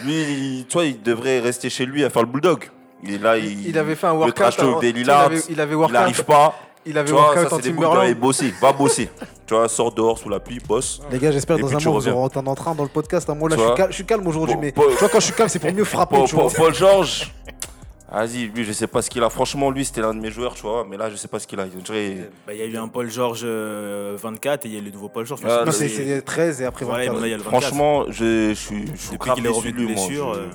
Speaker 5: Lui, il, tu vois, il devrait rester chez lui à faire le bulldog. Il est là, il,
Speaker 4: Il avait fait un
Speaker 5: le
Speaker 4: workout.
Speaker 5: trash talk
Speaker 4: avant-
Speaker 5: des
Speaker 4: il
Speaker 5: Lillard.
Speaker 4: avait- Il avait
Speaker 5: Il
Speaker 4: workout.
Speaker 5: n'arrive pas.
Speaker 4: Il avait
Speaker 5: Tu vois,
Speaker 4: workout
Speaker 5: ça,
Speaker 4: en
Speaker 5: c'est des bouts bosser. Va bosser. tu vois, sors dehors sous la pluie, bosse.
Speaker 2: Les gars, j'espère
Speaker 5: Et
Speaker 2: dans
Speaker 5: puis
Speaker 2: un
Speaker 5: tu
Speaker 2: mois vous
Speaker 5: reviens.
Speaker 2: aurez autant d'entrain dans le podcast. hein. Moi là,
Speaker 5: Tu
Speaker 2: je suis,
Speaker 5: vois
Speaker 2: calme, je suis calme aujourd'hui, mais
Speaker 5: Paul-
Speaker 2: tu vois, quand je suis calme, c'est pour mieux frapper.
Speaker 5: Paul,
Speaker 2: tu vois.
Speaker 5: Paul- Paul George. Vas-y, lui, je sais pas ce qu'il a. Franchement, lui, c'était l'un de mes joueurs, tu vois. Mais là, je sais pas ce qu'il a. Dirait-
Speaker 1: Bah, Il y a eu un Paul George euh, 24 et il y a le nouveau Paul George.
Speaker 5: Ah,
Speaker 2: Non, c'est c'est 13 et après
Speaker 1: Voilà, et
Speaker 2: 24.
Speaker 1: maintenant, il y a le 24.
Speaker 5: Franchement, je, je suis, je suis grave
Speaker 1: qu'il est
Speaker 5: déçu de lui, moi. Je-
Speaker 1: euh.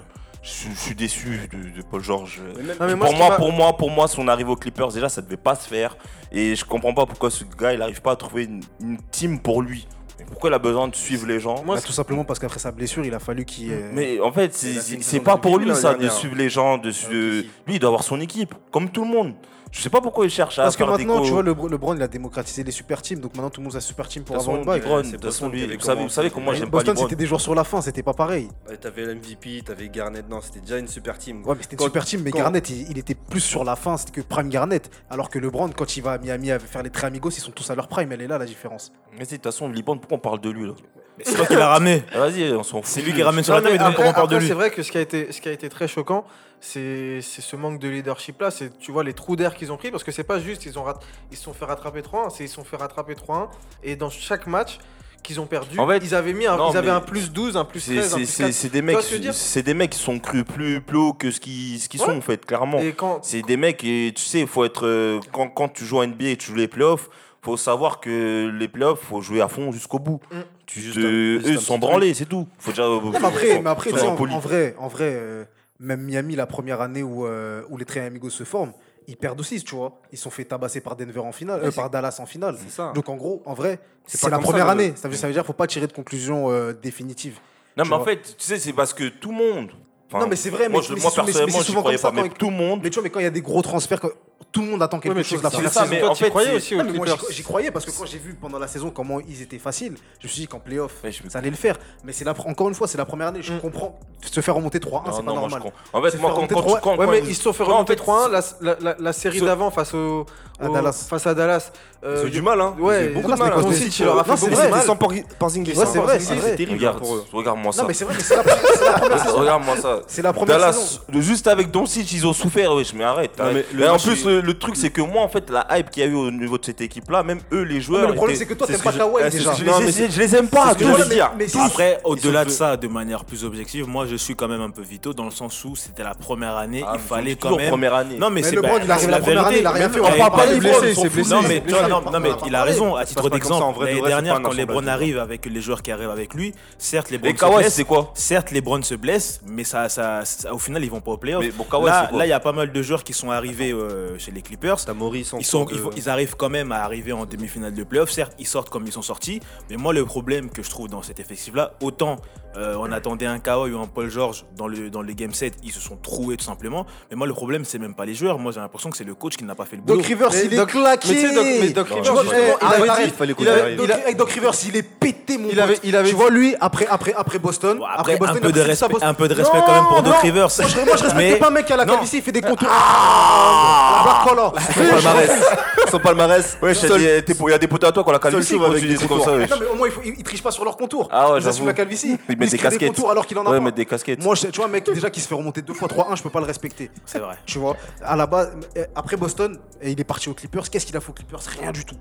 Speaker 5: Je, suis- je suis déçu de, de Paul George.
Speaker 4: Non, mais moi,
Speaker 5: pour, moi, pour moi, pour moi, son arrivée aux Clippers, déjà, ça devait pas se faire. Et je comprends pas pourquoi ce gars, il arrive pas à trouver une, une team pour lui. Pourquoi il a besoin de suivre les gens
Speaker 4: Moi,
Speaker 2: Bah, tout simplement parce qu'après sa blessure, il a fallu qu'il. euh,
Speaker 5: Mais en fait, c'est- pas pour lui
Speaker 6: l'année
Speaker 5: ça de suivre les gens. De,
Speaker 6: si.
Speaker 5: Lui, il doit avoir son équipe, comme tout le monde. Je sais pas pourquoi ils cherchent à
Speaker 2: Parce que
Speaker 5: faire
Speaker 2: maintenant, tu vois, le, LeBron, il a démocratisé les super teams. Donc maintenant, tout le monde a super team pour
Speaker 6: De
Speaker 2: avoir une bague.
Speaker 5: LeBron, de façon, lui, vous savez, vous savez comment j'aime pas
Speaker 2: Boston,
Speaker 5: LeBron.
Speaker 2: c'était des joueurs sur la fin, c'était pas pareil.
Speaker 6: Ouais, T'avais l'MVP, t'avais Garnett, non, c'était déjà une super team.
Speaker 2: Ouais, mais c'était une super team, mais Garnett, il, était plus sur la fin, c'était que Prime Garnett. Alors que LeBron, quand il va à Miami à faire les très amigos, ils sont tous à leur prime. Elle est là la différence.
Speaker 5: Mais si, de toute façon, LeBron, pourquoi on parle de lui là?
Speaker 1: Mais C'est toi qui l'as ramené.
Speaker 5: Ah, Vas-y, on s'en fout.
Speaker 1: C'est lui qui ramène sur la table et donc
Speaker 4: après,
Speaker 1: on parle de lui.
Speaker 4: c'est vrai que ce qui a été, ce qui a été très choquant, c'est c'est ce manque de leadership là. C'est tu vois les trous d'air qu'ils ont pris parce que c'est pas juste ils ont rat- ils se sont fait rattraper 3-1, c'est ils se sont fait rattraper 3-1 et dans chaque match qu'ils ont perdu,
Speaker 5: En fait,
Speaker 4: ils avaient mis un,
Speaker 5: non,
Speaker 4: ils avaient un plus 12, un plus
Speaker 5: C'est
Speaker 4: 13, un
Speaker 5: c'est-
Speaker 4: plus
Speaker 5: c'est-
Speaker 4: 4.
Speaker 5: c'est des mecs, c'est des mecs qui sont crus plus, plus haut que ce qu'ils ce qu'ils sont en fait, clairement. C'est des mecs et tu sais, il faut être euh, quand, quand tu joues à NBA et tu joues les playoffs, faut savoir que les playoffs, faut jouer à fond jusqu'au bout.
Speaker 4: Mm.
Speaker 5: Tu
Speaker 6: Juste juste
Speaker 5: eux ils sont
Speaker 6: petit
Speaker 5: branlés, c'est tout. Faut déjà.
Speaker 2: Non, mais après, mais après en, vrai, en vrai euh, même Miami, la première année où, euh, où les très amigos se forment, ils perdent aussi, tu vois. Ils sont fait tabasser par Denver en finale, euh, par Dallas en finale.
Speaker 6: C'est ça.
Speaker 2: Donc en gros, en vrai,
Speaker 6: C'est
Speaker 2: la première
Speaker 6: ça,
Speaker 2: année. Ça veut, ça veut dire qu'il faut pas tirer de conclusion euh, définitive.
Speaker 5: Non, mais en fait, tu sais, c'est parce que tout le monde.
Speaker 2: Non, mais c'est vrai,
Speaker 5: Moi,
Speaker 2: mais-
Speaker 5: je-
Speaker 2: mais
Speaker 5: moi personnellement,
Speaker 2: souvent
Speaker 5: croyais
Speaker 2: comme ça
Speaker 5: pas, mais
Speaker 2: quand-
Speaker 5: tout le monde.
Speaker 2: Mais tu vois, mais quand il y a des gros transferts, quand tout le monde attend quelque chose
Speaker 4: tu-
Speaker 2: la première
Speaker 5: ça,
Speaker 2: saison.
Speaker 5: mais
Speaker 4: toi,
Speaker 5: en
Speaker 4: tu
Speaker 5: fait,
Speaker 4: croyais
Speaker 5: c'est-
Speaker 4: aussi aux
Speaker 2: Non, mais moi, j'y
Speaker 4: Clippers.
Speaker 2: j'y croyais parce que quand j'ai vu pendant la saison comment ils étaient faciles, je me suis dit qu'en playoff,
Speaker 5: Ouais,
Speaker 2: ça allait le faire. Mais c'est la, encore une fois, c'est la première année. Je
Speaker 4: Mm.
Speaker 2: comprends. Se faire remonter 3-1, c'est pas
Speaker 5: non, moi, je
Speaker 2: normal.
Speaker 5: comprends. En fait,
Speaker 2: Se
Speaker 5: moi,
Speaker 2: faire
Speaker 5: quand,
Speaker 2: remonter
Speaker 5: quand,
Speaker 4: Ouais,
Speaker 5: quand
Speaker 4: mais
Speaker 5: ils-
Speaker 4: se sont fait remonter
Speaker 5: fait,
Speaker 4: 3-1, la, série d'avant face au,
Speaker 2: À Dallas.
Speaker 4: face à Dallas.
Speaker 6: Ils
Speaker 4: euh,
Speaker 6: ont eu du mal, hein. Ils
Speaker 4: Ouais,
Speaker 6: beaucoup de mal.
Speaker 2: mais
Speaker 6: hein.
Speaker 4: il leur a fait
Speaker 2: c'est
Speaker 4: beaucoup
Speaker 2: vrai,
Speaker 4: de mal.
Speaker 6: sans Por- Porzingis.
Speaker 2: Ouais, c'est
Speaker 6: hein.
Speaker 2: vrai, c'est vrai.
Speaker 6: terrible
Speaker 5: Regarde,
Speaker 6: pour eux.
Speaker 5: regarde-moi ça.
Speaker 2: Non, mais c'est vrai, mais c'est la, première saison.
Speaker 5: Regarde-moi ça.
Speaker 2: C'est la première
Speaker 5: Dallas, juste avec Doncic, ils ont souffert. Wesh, mais arrête.
Speaker 6: Non,
Speaker 5: arrête.
Speaker 6: mais le
Speaker 5: Et en plus,
Speaker 6: il-
Speaker 5: le, le truc, c'est que moi, en fait, la hype qu'il y a eu au niveau de cette équipe-là, même eux, les
Speaker 2: Non,
Speaker 5: joueurs.
Speaker 2: mais le problème, c'est que toi,
Speaker 6: c'est
Speaker 2: t'aimes pas Kawhi
Speaker 6: c'est
Speaker 2: déjà.
Speaker 5: Je les,
Speaker 6: mais
Speaker 5: ai- je les aime pas,
Speaker 1: Après, au-delà de ça, de manière plus objective, moi je suis quand même un peu vito dans le sens où c'était la première année,
Speaker 5: Ah,
Speaker 1: il fallait quand même.
Speaker 5: première année.
Speaker 1: Non, mais, c'est
Speaker 2: il la première année, il a rien fait. On
Speaker 1: l'année
Speaker 2: parle pas
Speaker 4: il s'est
Speaker 2: c'est
Speaker 4: blessé.
Speaker 1: Non, mais, tu vois, non, non, mais il a raison. À titre d'exemple, l'année dernière, quand LeBron arrive avec les joueurs qui arrivent avec lui, certes, les
Speaker 5: Et
Speaker 1: Browns se
Speaker 5: Kawhi,
Speaker 1: blessent.
Speaker 5: c'est quoi?
Speaker 1: Certes, les Browns se blessent, mais ça, ça, ça- au final, ils vont pas au playoff.
Speaker 5: Bon,
Speaker 1: là, il y a pas mal de joueurs qui sont arrivés euh, chez les Clippers.
Speaker 6: Maurice
Speaker 1: Ils, sont, ils, ils arrivent quand même à arriver en demi-finale de playoff. Certes, ils sortent comme ils sont sortis. Mais moi, le problème que je trouve dans cet effectif-là, autant euh, on attendait un Kawhi ou un Paul George dans le, dans le game set, ils se sont troués tout simplement. Mais moi, le problème, c'est même pas les joueurs. Moi, j'ai l'impression que c'est le coach qui n'a pas fait le boulot.
Speaker 2: Doc Rivers, il est
Speaker 4: Doc-
Speaker 2: claqué.
Speaker 4: mais Doc- mais Doc
Speaker 2: Tu
Speaker 4: Rivers.
Speaker 2: Doc- avec Doc Rivers, il est pété, mon
Speaker 4: Il
Speaker 2: pote.
Speaker 4: avait- il avait
Speaker 2: tu vois, lui, après, après, après Boston,
Speaker 1: Bon,
Speaker 2: après,
Speaker 1: après,
Speaker 2: Boston,
Speaker 1: un, peu de respect, un peu de respect quand même pour
Speaker 2: Non,
Speaker 1: Doc. Rivers.
Speaker 2: Moi, je, moi, je respectais
Speaker 1: Mais-
Speaker 2: pas un mec qui a la calvitie, il fait des contours. Ah, la color.
Speaker 6: Son palmarès.
Speaker 5: Ouais,
Speaker 6: Seul-
Speaker 5: il y a des potes à toi qui ont la calvitie
Speaker 6: Seul
Speaker 5: quand
Speaker 6: avec
Speaker 5: tu
Speaker 6: des
Speaker 5: dis comme ça.
Speaker 2: Non, mais au moins, il, faut, il, triche pas sur leurs contours.
Speaker 5: Ah ouais, j'avoue.
Speaker 2: la calvitie.
Speaker 5: Il met
Speaker 2: se
Speaker 5: des casquettes.
Speaker 2: contours alors qu'il en a
Speaker 5: Ouais,
Speaker 2: pas.
Speaker 5: mettre des casquettes.
Speaker 2: Moi, je- tu vois, un mec déjà qui se fait remonter deux fois 3-1, je peux pas le respecter.
Speaker 1: C'est vrai.
Speaker 2: Tu vois, à la base, après Boston, et il est parti aux Clippers. Qu'est-ce qu'il a fait aux Clippers? Rien du tout.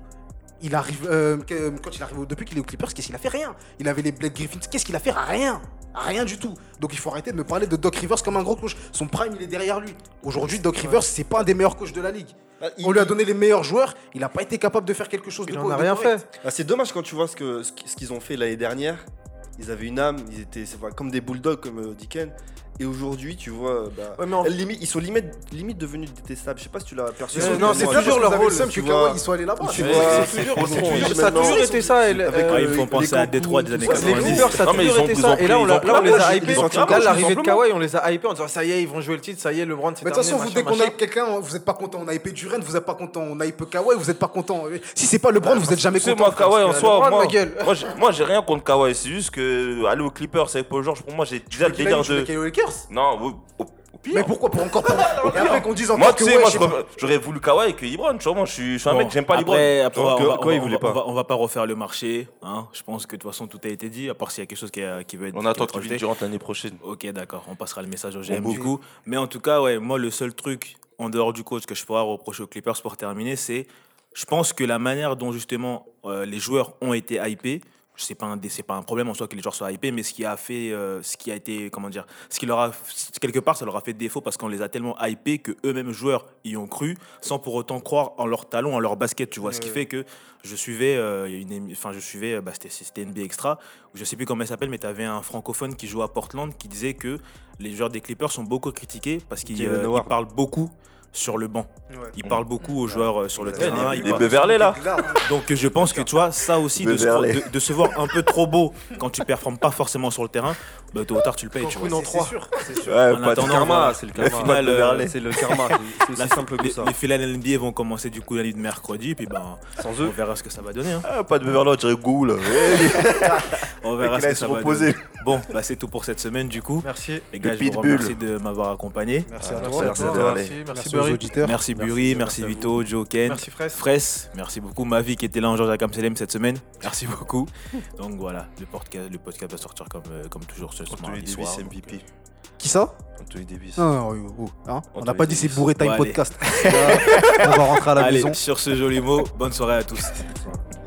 Speaker 2: Il arrive, euh, que- quand il arrive, depuis qu'il est aux Clippers, qu'est-ce qu'il a fait Rien. Il avait les Blake Griffins. Qu'est-ce qu'il a fait Rien. Rien du tout. Donc il faut arrêter de me parler de Doc Rivers comme un gros coach. Son prime, il est derrière lui. Aujourd'hui, Doc Rivers, c'est pas un des meilleurs coachs de la ligue.
Speaker 6: Ah, il-
Speaker 2: On lui a donné les meilleurs joueurs. Il n'a pas été capable de faire quelque chose de
Speaker 4: Il
Speaker 2: co-
Speaker 4: en a
Speaker 2: de
Speaker 4: rien
Speaker 2: correct.
Speaker 4: fait.
Speaker 6: Ah, c'est dommage quand tu vois ce qu'ils ont fait l'année dernière. Ils avaient une âme, ils étaient comme des bulldogs comme euh, Dicken. Et aujourd'hui, tu vois, bah,
Speaker 4: Ouais, mais en-
Speaker 6: limite, ils sont limite, limite devenus détestables. Je sais pas si tu l'as perçu.
Speaker 4: Euh, non, c'est toujours leur rôle.
Speaker 6: tu vois.
Speaker 2: Kawhi, il soit allé là-bas.
Speaker 4: C'est
Speaker 6: c'est
Speaker 4: c'est ça a toujours été ça. euh,
Speaker 1: ils
Speaker 6: euh,
Speaker 1: font penser à Détroit des années
Speaker 6: tout ça.
Speaker 4: Les
Speaker 1: 90.
Speaker 4: Clippers, ça a toujours
Speaker 5: ils
Speaker 4: été
Speaker 5: ils
Speaker 4: ça. Et là, on,
Speaker 5: ils
Speaker 4: les a
Speaker 6: ils
Speaker 4: hypés. Là, l'arrivée de Kawhi, on les a hypés en disant ça y est, ils vont jouer le titre, ça y est, LeBron, c'est
Speaker 2: Mais de toute façon, vous, dès qu'on a quelqu'un, vous êtes pas content. On a hypé Duren, vous êtes pas content. On a hypé Kawhi, vous êtes pas content. Si c'est pas LeBron, vous êtes jamais content.
Speaker 5: moi, Kawhi, en soi, moi, j'ai- rien contre Kawhi. C'est juste que aller aux Clippers avec Paul George, pour moi, j'ai déjà le délire de. Non, au, au- au pire.
Speaker 2: Mais pourquoi Pour encore pour... Et après qu'on dise encore
Speaker 5: Moi,
Speaker 2: que
Speaker 5: tu sais,
Speaker 2: ouais,
Speaker 5: moi,
Speaker 2: je sais
Speaker 5: j'aurais- j'aurais voulu Kawhi que LeBron. Tu vois, moi, je suis, je suis un mec, j'aime pas LeBron.
Speaker 1: après, après,
Speaker 6: Donc,
Speaker 1: on, va,
Speaker 6: quoi,
Speaker 1: on
Speaker 6: il
Speaker 1: va-
Speaker 6: voulait
Speaker 1: on va-
Speaker 6: pas
Speaker 1: on va pas refaire le marché. Hein. Je pense que de toute façon, tout a été dit, à part s'il y a quelque chose qui, a- qui veut être
Speaker 5: On
Speaker 1: qui va
Speaker 5: attend
Speaker 1: être rajouté.
Speaker 5: durant l'année prochaine.
Speaker 1: Ok, d'accord, on passera le message au GM
Speaker 5: boucle.
Speaker 1: du coup. Mais en tout cas, ouais, moi, le seul truc en dehors du coach que je pourrais reprocher aux Clippers pour terminer, c'est je pense que la manière dont justement euh, les joueurs ont été hypés, c'est pas un c'est pas un problème en soi que les joueurs soient hypés, mais ce qui a fait, euh, ce qui a été, comment dire, ce qui leur a quelque part, ça leur a fait défaut parce qu'on les a tellement hypés que eux-mêmes joueurs y ont cru, sans pour autant croire en leur talon, en leur basket, tu vois. Ce qui fait que je suivais euh, une, enfin je suivais, euh, bah, c'était NBA Extra, je sais plus comment il s'appelle, mais tu avais un francophone qui jouait à Portland qui disait que les joueurs des Clippers sont beaucoup critiqués parce qu'ils euh, parlent beaucoup sur le banc.
Speaker 2: Ouais.
Speaker 1: Il parle beaucoup aux joueurs euh, sur le terrain.
Speaker 5: les-
Speaker 1: il
Speaker 5: les Beverley, là.
Speaker 1: Donc je pense que tu vois, ça aussi, de se,
Speaker 5: Beverley.
Speaker 1: de- de se voir un peu trop beau quand tu performes pas forcément sur le terrain, bah, tôt ou tard tu le payes. Tu vois.
Speaker 2: C'est
Speaker 4: 3.
Speaker 2: sûr, c'est sûr.
Speaker 5: Ouais,
Speaker 1: En attendant,
Speaker 6: karma, c'est le karma.
Speaker 1: finale, euh,
Speaker 6: C'est le karma, c'est- aussi simple que
Speaker 1: les,
Speaker 6: ça.
Speaker 1: les finales NBA vont commencer du coup la nuit de mercredi, puis ben,
Speaker 6: Sans
Speaker 1: on
Speaker 6: eux,
Speaker 1: verra ce que ça va donner. hein.
Speaker 5: Ah, pas de Beverly, on dirait Gou, là.
Speaker 1: On verra ce que ça va donner. Bon, bah, c'est tout pour cette semaine du coup.
Speaker 4: Merci.
Speaker 1: Les gars,
Speaker 5: Le
Speaker 1: je vous remercie de m'avoir accompagné.
Speaker 2: Merci à toi.
Speaker 5: merci
Speaker 4: Merci,
Speaker 2: aux
Speaker 4: Burry.
Speaker 2: auditeurs.
Speaker 1: Merci
Speaker 6: Merci,
Speaker 1: Burry, merci,
Speaker 6: merci à
Speaker 1: Vito, Joe, Ken.
Speaker 4: Merci Fraisse.
Speaker 1: Fraisse, merci beaucoup. Mavi qui était là en Georges Kamselem cette semaine. Merci beaucoup. Donc voilà, le podcast, le podcast va sortir comme, euh, comme toujours ce
Speaker 5: Anthony
Speaker 1: mardi
Speaker 5: Davis,
Speaker 1: soir. donc,
Speaker 5: MVP.
Speaker 2: Qui ça?
Speaker 5: Anthony Davis.
Speaker 2: Non, non, oh, oh, hein On n'a
Speaker 5: Anthony
Speaker 2: pas dit c'est
Speaker 5: Davis.
Speaker 2: bourré time
Speaker 1: Bon,
Speaker 2: podcast. on va rentrer à la
Speaker 1: Allez,
Speaker 2: maison.
Speaker 1: sur ce joli mot, bonne soirée à tous.
Speaker 6: Bonsoir.